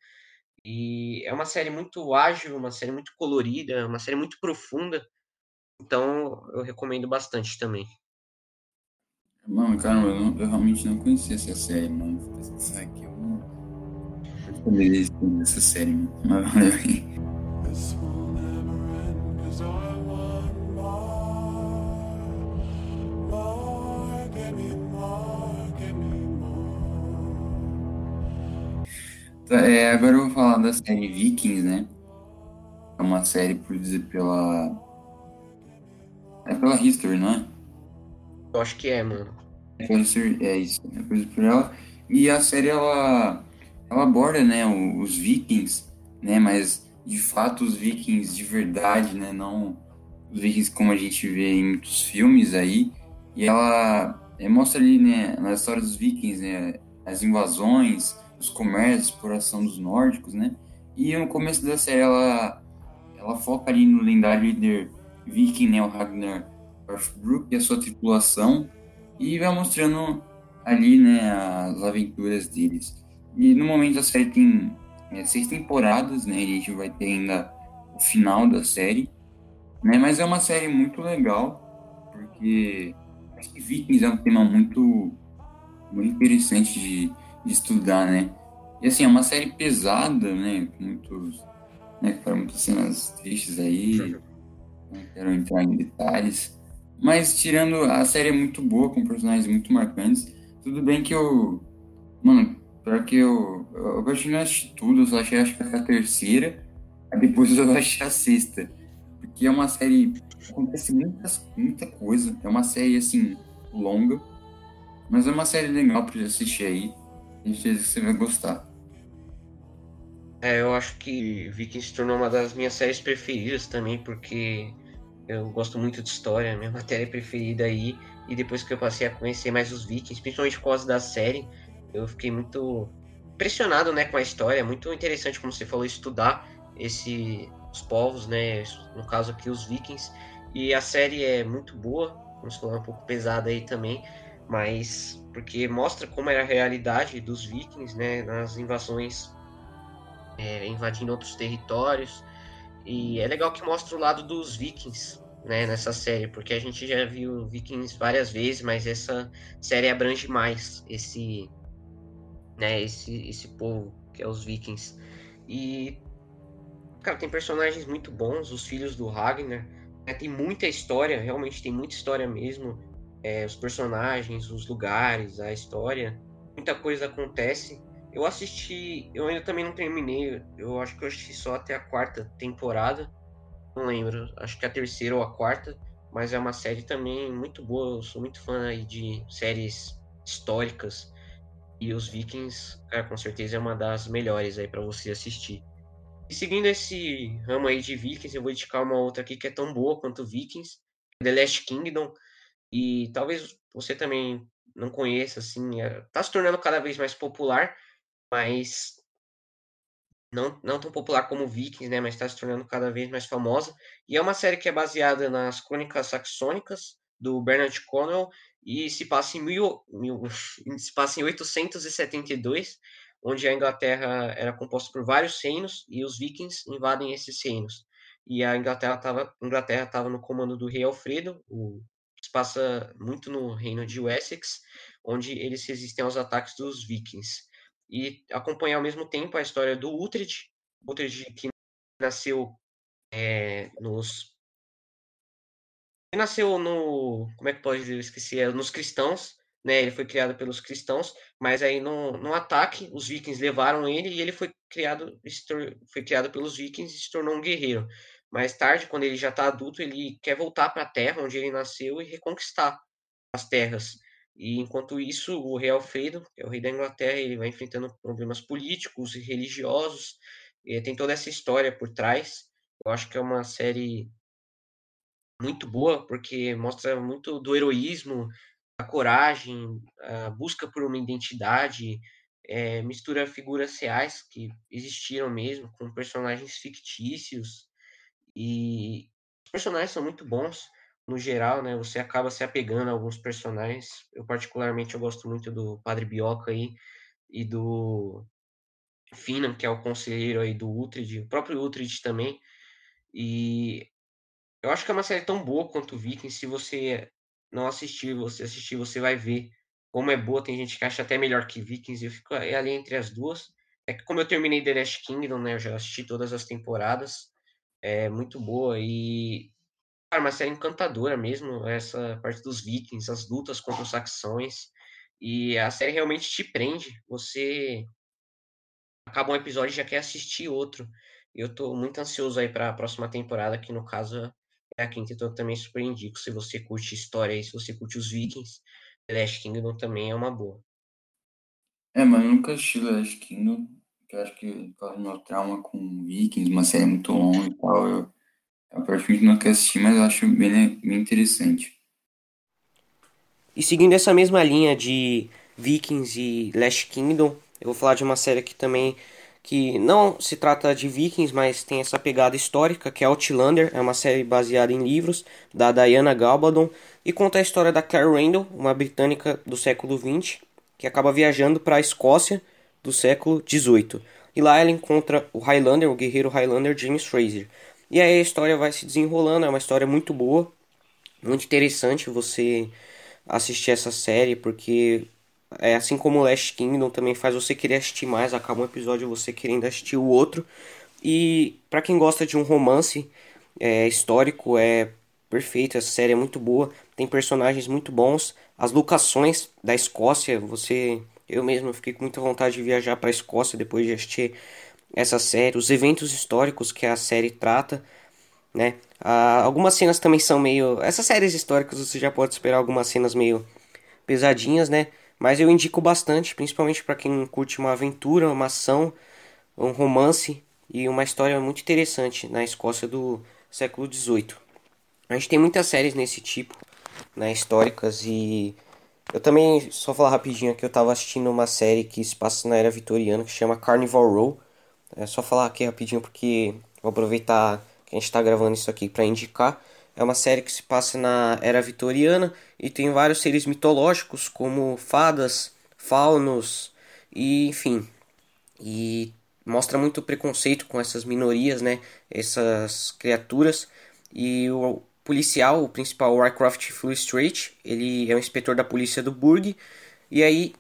E é uma série muito ágil, uma série muito colorida, uma série muito profunda. Então eu recomendo bastante também. Mano, cara, eu, não, eu realmente não conhecia essa série, mano. Vou pesquisar aqui, eu não. Eu essa série, mano. Mas valeu aí. Tá, é, agora eu vou falar da série Vikings, né? É uma série produzida pela. É pela History, não é? Eu acho que é, mano. É, é isso, é coisa por ela. E a série, ela, ela aborda, né, os vikings, né, mas de fato os vikings de verdade, né, não os vikings como a gente vê em muitos filmes aí. E ela é, mostra ali, né, na história dos vikings, né, as invasões, os comércios, a exploração dos nórdicos, né. E no começo da série ela, ela foca ali no lendário líder viking, né, o Ragnar Northbrook e a sua tripulação e vai mostrando ali, né, as aventuras deles. E no momento a série tem é, seis temporadas, né, a gente vai ter ainda o final da série, né, mas é uma série muito legal, porque acho que Vikings é um tema muito, muito interessante de, de estudar, né, e assim, é uma série pesada, né, com muitos, né, para muitas cenas tristes aí, não quero entrar em detalhes, mas tirando a série é muito boa, com personagens muito marcantes. Tudo bem que eu. Mano, pior que eu. Eu continuei assistir tudo, eu só achei acho que a terceira. Aí depois eu achei a sexta. Porque é uma série. Acontece muitas, muita coisa. É uma série assim, longa. Mas é uma série legal pra assistir aí. A gente que você vai gostar. É, eu acho que Vikings se tornou uma das minhas séries preferidas também, porque eu gosto muito de história, minha matéria preferida aí. E depois que eu passei a conhecer mais os Vikings, principalmente por causa da série, eu fiquei muito impressionado, né, com a história. É muito interessante, como você falou, estudar esse, os povos, né, no caso aqui os Vikings. E a série é muito boa, falou, é um pouco pesada aí também, mas porque mostra como era a realidade dos Vikings, né, nas invasões, é, invadindo outros territórios e é legal que mostra o lado dos vikings, né, nessa série, porque a gente já viu vikings várias vezes, mas essa série abrange mais esse, né, esse, esse povo que é os vikings. E, cara, tem personagens muito bons, os filhos do Ragnar. Né? Tem muita história, realmente tem muita história mesmo. É, os personagens, os lugares, a história. Muita coisa acontece. Eu assisti, eu ainda também não terminei, eu acho que eu assisti só até a quarta temporada. Não lembro, acho que a terceira ou a quarta, mas é uma série também muito boa. Eu sou muito fã aí de séries históricas e os Vikings, cara, com certeza é uma das melhores aí para você assistir. E seguindo esse ramo aí de Vikings, eu vou indicar uma outra aqui que é tão boa quanto Vikings, The Last Kingdom. E talvez você também não conheça, assim, é, tá se tornando cada vez mais popular, mas não, não tão popular como Vikings, né? Mas está se tornando cada vez mais famosa. E é uma série que é baseada nas crônicas saxônicas do Bernard Cornwell e se passa em, mil, mil, se passa em 872, onde a Inglaterra era composta por vários reinos e os vikings invadem esses reinos. E a Inglaterra estava Inglaterra estava no comando do rei Alfredo, o, se passa muito no reino de Wessex, onde eles resistem aos ataques dos vikings. E acompanha ao mesmo tempo a história do Uhtred, Uhtred que nasceu é, nos nasceu no. Como é que pode dizer? Esqueci. É, nos cristãos, né? Ele foi criado pelos cristãos, mas aí no, no ataque, os vikings levaram ele e ele foi criado, foi criado pelos vikings e se tornou um guerreiro. Mais tarde, quando ele já está adulto, ele quer voltar para a terra onde ele nasceu e reconquistar as terras. E enquanto isso, o rei Alfredo, que é o rei da Inglaterra, ele vai enfrentando problemas políticos e religiosos. E tem toda essa história por trás. Eu acho que é uma série muito boa, porque mostra muito do heroísmo, a coragem, a busca por uma identidade, é, mistura figuras reais que existiram mesmo com personagens fictícios e os personagens são muito bons no geral, né? Você acaba se apegando a alguns personagens. Eu particularmente eu gosto muito do Padre Bioca aí e do Finan, que é o conselheiro aí do Uhtred, o próprio Uhtred também. E eu acho que é uma série tão boa quanto Vikings. Se você não assistir, você assistir, você vai ver como é boa. Tem gente que acha até melhor que Vikings. Eu fico ali entre as duas. É que como eu terminei The Last Kingdom, né? Eu já assisti todas as temporadas. É muito boa e cara, uma série encantadora mesmo. Essa parte dos Vikings, as lutas contra os saxões. E a série realmente te prende. Você acaba um episódio e já quer assistir outro. Eu tô muito ansioso aí para a próxima temporada, que no caso é a quinta, então eu também super indico. Se você curte história e se você curte os Vikings, The Last Kingdom também é uma boa. É, mas eu nunca assisti The Last Kingdom, que eu acho que causa meu trauma com Vikings, uma série muito longa e tal, eu, eu praticamente nunca assisti, mas eu acho bem, bem interessante. E seguindo essa mesma linha de Vikings e Last Kingdom, eu vou falar de uma série que também que não se trata de vikings, mas tem essa pegada histórica, que é Outlander, é uma série baseada em livros da Diana Gabaldon e conta a história da Claire Randall, uma britânica do século XX, que acaba viajando para a Escócia do século XVIII. E lá ela encontra o Highlander, o guerreiro Highlander James Fraser. E aí a história vai se desenrolando, é uma história muito boa, muito interessante você assistir essa série, porque é, assim como Last Kingdom também faz você querer assistir mais, acaba um episódio você querendo assistir o outro. E para quem gosta de um romance é, histórico, é perfeito, essa série é muito boa, tem personagens muito bons, as locações da Escócia, você eu mesmo fiquei com muita vontade de viajar para a Escócia depois de assistir essa série, os eventos históricos que a série trata, né? Ah, algumas cenas também são meio, essas séries históricas você já pode esperar algumas cenas meio pesadinhas, né? Mas eu indico bastante, principalmente para quem curte uma aventura, uma ação, um romance e uma história muito interessante na Escócia do século XVIII. A gente tem muitas séries nesse tipo, né, históricas e eu também só falar rapidinho que eu estava assistindo uma série que se passa na era vitoriana que chama Carnival Row. É só falar aqui rapidinho porque vou aproveitar que a gente está gravando isso aqui para indicar. É uma série que se passa na era vitoriana e tem vários seres mitológicos como fadas, faunos e enfim. E mostra muito preconceito com essas minorias, né? Essas criaturas. E o policial, o principal, Wycroft Strait, ele é um inspetor da polícia do Burg. E aí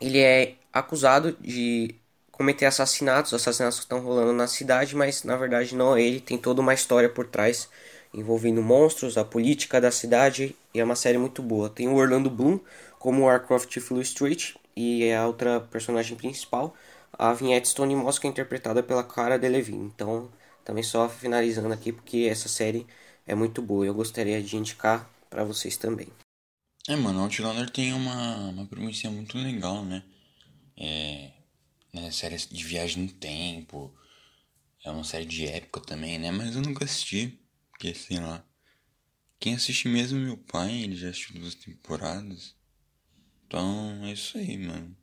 ele é acusado de cometer assassinatos, assassinatos que estão rolando na cidade, mas na verdade não é ele, tem toda uma história por trás envolvendo monstros, a política da cidade e é uma série muito boa. Tem o Orlando Bloom como Warcraft Flew Street e é a outra personagem principal, a Vinhette Stone que é interpretada pela Cara Delevingne. Então, também só finalizando aqui porque essa série é muito boa. Eu gostaria de indicar para vocês também. É, mano, Outlander tem uma, uma premissa muito legal, né? É, né, série de viagem no tempo. É uma série de época também, né? Mas eu nunca assisti, porque sei lá. Quem assiste mesmo é meu pai, ele já assistiu duas temporadas. Então é isso aí, mano.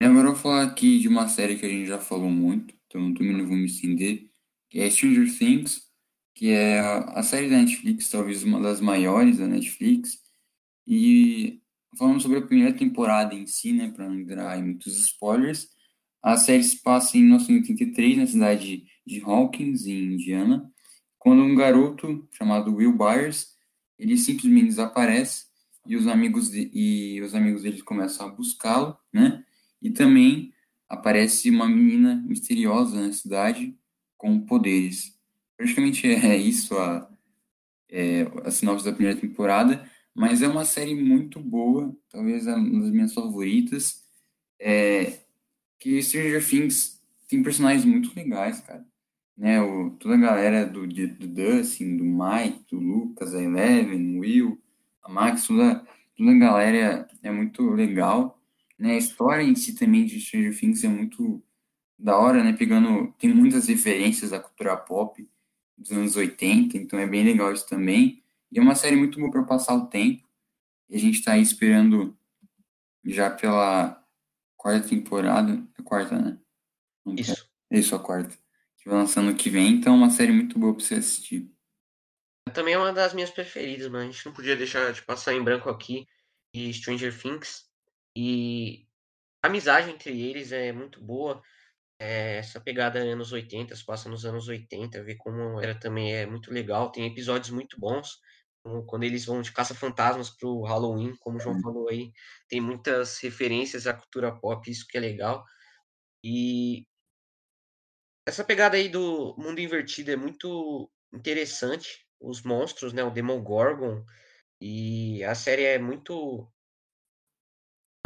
Agora eu vou falar aqui de uma série que a gente já falou muito, então também não vou me estender, que é Stranger Things, que é a série da Netflix, talvez uma das maiores da Netflix. E falando sobre a primeira temporada em si, né, para não entrar em muitos spoilers, a série se passa em 1983, na cidade de Hawkins, em Indiana, quando um garoto chamado Will Byers, ele simplesmente desaparece e os amigos de, e os amigos dele começam a buscá-lo, né? E também aparece uma menina misteriosa na cidade com poderes. Praticamente é isso a, é, a sinopse da primeira temporada. Mas é uma série muito boa, talvez uma das minhas favoritas. É, que Stranger Things tem personagens muito legais, cara. Né, o, toda a galera do, do Dustin, do Mike, do Lucas, a Eleven, o Will, a Max, toda, toda a galera é muito legal. Né, a história em si também de Stranger Things é muito da hora, né? Pegando, tem muitas referências à cultura pop dos anos 80, então é bem legal isso também. E é uma série muito boa para passar o tempo. E a gente está aí esperando já pela quarta temporada. É quarta, né? Isso. É isso, a quarta. Que vai lançando ano que vem. Então é uma série muito boa para você assistir. Também é uma das minhas preferidas, mas a gente não podia deixar de passar em branco aqui. E Stranger Things. E a amizade entre eles é muito boa. É, essa pegada anos 80, se passa nos anos 80, ver como era também é muito legal. Tem episódios muito bons quando eles vão de caça-fantasmas pro Halloween, como o João uhum. falou aí, tem muitas referências à cultura pop, isso que é legal. E essa pegada aí do mundo invertido é muito interessante. Os monstros, né, o Demogorgon, e a série é muito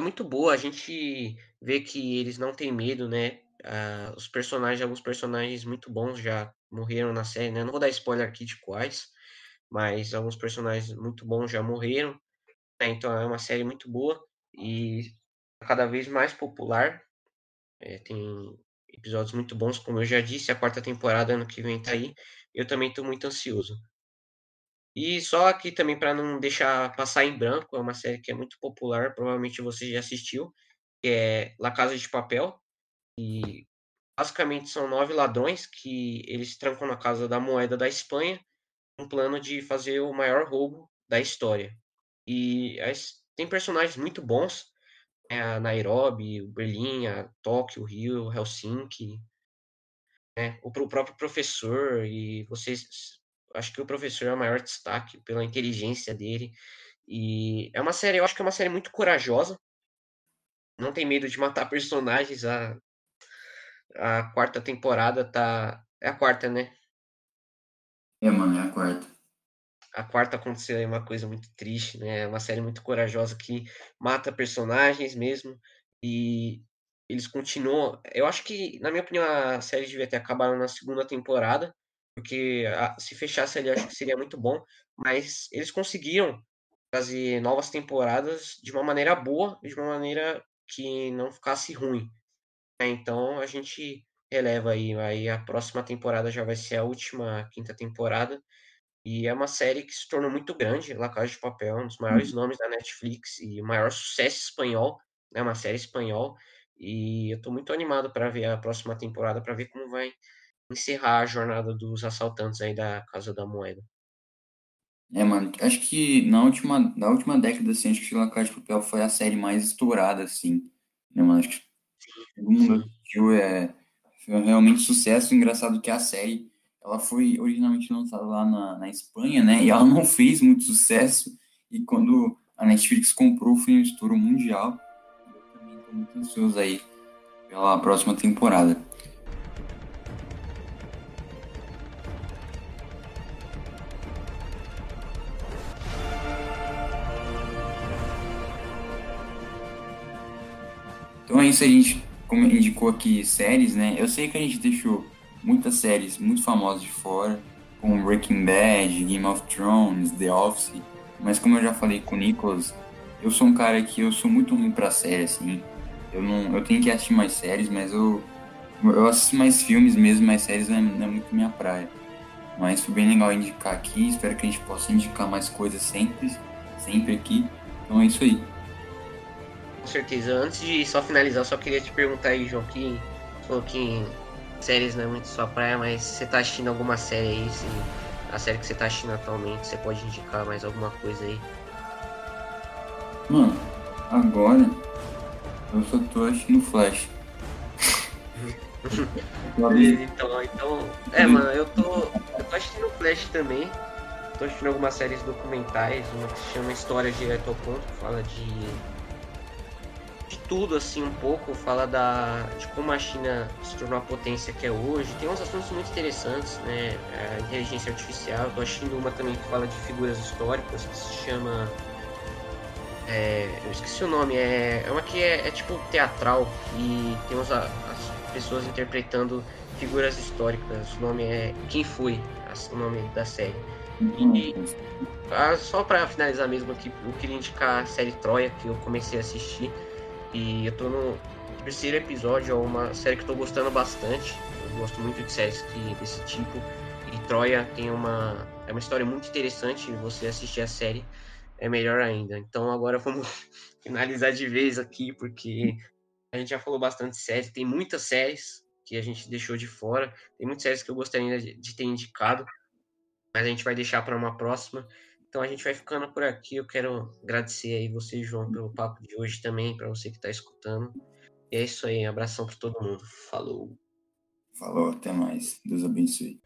é muito boa. A gente vê que eles não têm medo, né? Ah, os personagens, alguns personagens muito bons já morreram na série, né? Não vou dar spoiler aqui de quais, mas alguns personagens muito bons já morreram. Né? Então é uma série muito boa e cada vez mais popular. É, tem episódios muito bons, como eu já disse, a quarta temporada ano que vem tá aí. Eu também estou muito ansioso. E só aqui também para não deixar passar em branco, é uma série que é muito popular, provavelmente você já assistiu, que é La Casa de Papel. E basicamente são nove ladrões que eles trancam na casa da moeda da Espanha um plano de fazer o maior roubo da história. E as, tem personagens muito bons, né, a Nairobi, o Berlim, a Tóquio, o Rio, Helsinki, né, o, o próprio professor, e vocês. Acho que o professor é o maior destaque pela inteligência dele. E é uma série, eu acho que é uma série muito corajosa. Não tem medo de matar personagens. A, a quarta temporada tá. É a quarta, né? É, mano, é a quarta. A quarta aconteceu aí uma coisa muito triste, né? É uma série muito corajosa que mata personagens mesmo. E eles continuam. Eu acho que, na minha opinião, a série devia ter acabado na segunda temporada. Porque se fechasse ali, acho que seria muito bom. Mas eles conseguiram fazer novas temporadas de uma maneira boa, de uma maneira que não ficasse ruim. Então a gente releva aí. Aí a próxima temporada já vai ser a última quinta temporada. E é uma série que se tornou muito grande. La Casa de Papel, um dos maiores uhum. nomes da Netflix e o maior sucesso espanhol. É né, uma série espanhol. E eu tô muito animado para ver a próxima temporada, para ver como vai encerrar a jornada dos assaltantes aí da Casa da Moeda. É, mano, acho que na última, na última década, assim, acho que La Casa de Papel foi a série mais estourada, assim. Né, mano? Acho que todo mundo assistiu, é foi realmente sucesso. Engraçado que a série ela foi originalmente lançada lá na, na Espanha, né? E ela não fez muito sucesso. E quando a Netflix comprou, foi um estouro mundial. Eu também estou muito ansioso aí pela próxima temporada. Então é isso, a gente como indicou aqui séries, né? Eu sei que a gente deixou muitas séries muito famosas de fora, como Breaking Bad, Game of Thrones, The Office, mas como eu já falei com o Nicholas, eu sou um cara que eu sou muito ruim pra série, assim. Eu não, eu tenho que assistir mais séries, mas eu eu assisto mais filmes mesmo, mais séries não é, não é muito minha praia. Mas foi bem legal indicar aqui, espero que a gente possa indicar mais coisas sempre, sempre aqui. Então é isso aí. Com certeza. Antes de só finalizar, só queria te perguntar aí, João, que falou que séries não é muito sua praia, mas você tá assistindo alguma série aí? Se a série que você tá assistindo atualmente, você pode indicar mais alguma coisa aí? Mano, agora eu só tô assistindo Flash. então, então. É, mano, eu tô. Eu tô assistindo Flash também. Tô assistindo algumas séries documentais, uma que se chama História Direto ao Ponto, que fala de de tudo assim um pouco, fala da de como a China se tornou a potência que é hoje. Tem uns assuntos muito interessantes, né? A inteligência artificial. Tô assistindo uma também que fala de figuras históricas que se chama é, eu esqueci o nome, é, é uma que é, é tipo teatral e tem uns, as pessoas interpretando figuras históricas. O nome é Quem Foi, o nome da série. E, ah, só para finalizar mesmo aqui, eu queria indicar a série Troia, que eu comecei a assistir. E eu tô no terceiro episódio, é uma série que eu tô gostando bastante. Eu gosto muito de séries que, desse tipo. E Troia tem uma. É uma história muito interessante. Você assistir a série é melhor ainda. Então agora vamos finalizar de vez aqui, porque a gente já falou bastante séries. Tem muitas séries que a gente deixou de fora. Tem muitas séries que eu gostaria de ter indicado, mas a gente vai deixar para uma próxima. Então a gente vai ficando por aqui. Eu quero agradecer aí você, João, pelo papo de hoje também, para você que está escutando. E é isso aí, abração para todo mundo. Falou. Falou, até mais. Deus abençoe.